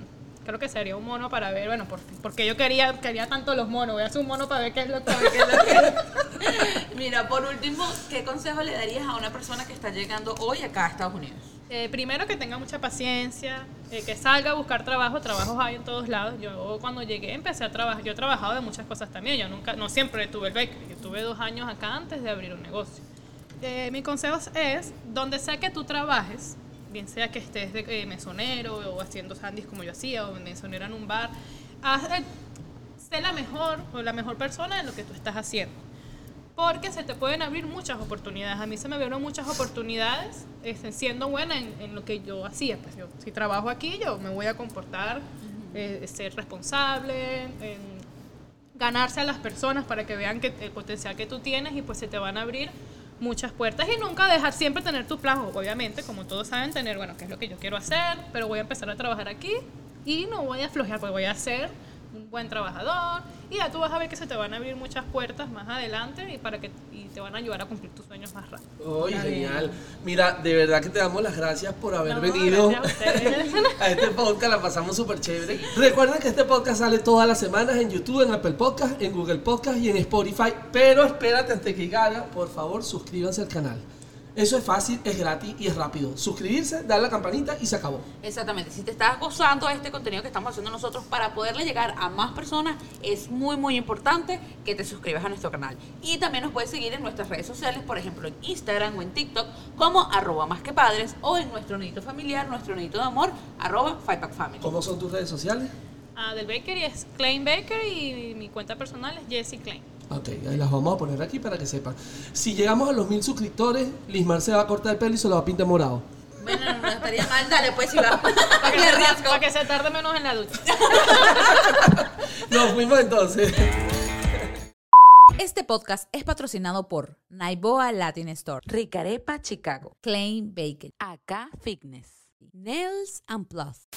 creo que sería un mono para ver, bueno, por, porque yo quería quería tanto los monos. Voy a hacer un mono para ver qué es lo que, qué es lo que- Mira, por último, ¿qué consejo le darías a una persona que está llegando hoy acá a Estados Unidos? Eh, primero que tenga mucha paciencia, eh, que salga a buscar trabajo, trabajos hay en todos lados. Yo cuando llegué empecé a trabajar, yo he trabajado de muchas cosas también, yo nunca, no siempre tuve el bakery, yo tuve dos años acá antes de abrir un negocio. Eh, mi consejo es, donde sea que tú trabajes, bien sea que estés de eh, mesonero o haciendo sandys como yo hacía, o mesonero en un bar, haz, eh, sé la mejor o la mejor persona en lo que tú estás haciendo porque se te pueden abrir muchas oportunidades. A mí se me abrieron muchas oportunidades este, siendo buena en, en lo que yo hacía. Pues yo, si trabajo aquí, yo me voy a comportar, eh, ser responsable, en ganarse a las personas para que vean que el potencial que tú tienes y pues se te van a abrir muchas puertas y nunca dejar siempre tener tu plan, obviamente, como todos saben, tener, bueno, qué es lo que yo quiero hacer, pero voy a empezar a trabajar aquí y no voy a aflojar, pues voy a ser un buen trabajador y ya tú vas a ver que se te van a abrir muchas puertas más adelante y para que y te van a ayudar a cumplir tus sueños más rápido. Ay, genial. Mira, de verdad que te damos las gracias por haber No, venido a este podcast. La pasamos súper chévere. Recuerden que este podcast sale todas las semanas en YouTube, en Apple Podcast, en Google Podcast y en Spotify. Pero espérate antes que haga, por favor, suscríbanse al canal. Eso es fácil, es gratis y es rápido. Suscribirse, dar la campanita y se acabó. Exactamente, si te estás gozando de este contenido que estamos haciendo nosotros para poderle llegar a más personas, es muy muy importante que te suscribas a nuestro canal. Y también nos puedes seguir en nuestras redes sociales, por ejemplo en Instagram o en TikTok, como arroba más que padres, o en nuestro nidito familiar, nuestro nidito de amor, arroba Family. ¿Cómo son tus redes sociales? Ah, del Bakery es Klein Baker y mi cuenta personal es Jessie Klein. Ok, ahí las vamos a poner aquí para que sepan. Si llegamos a los mil suscriptores, Lismar se va a cortar el pelo y se lo va a pintar morado. Bueno, no estaría mal, dale pues si va. Para que, se, arriesgo. para que se tarde menos en la ducha. Nos fuimos entonces. Este podcast es patrocinado por Naiboa Latin Store, Ricarepa Chicago, Klein Bacon, AK Fitness, Nails and Plus.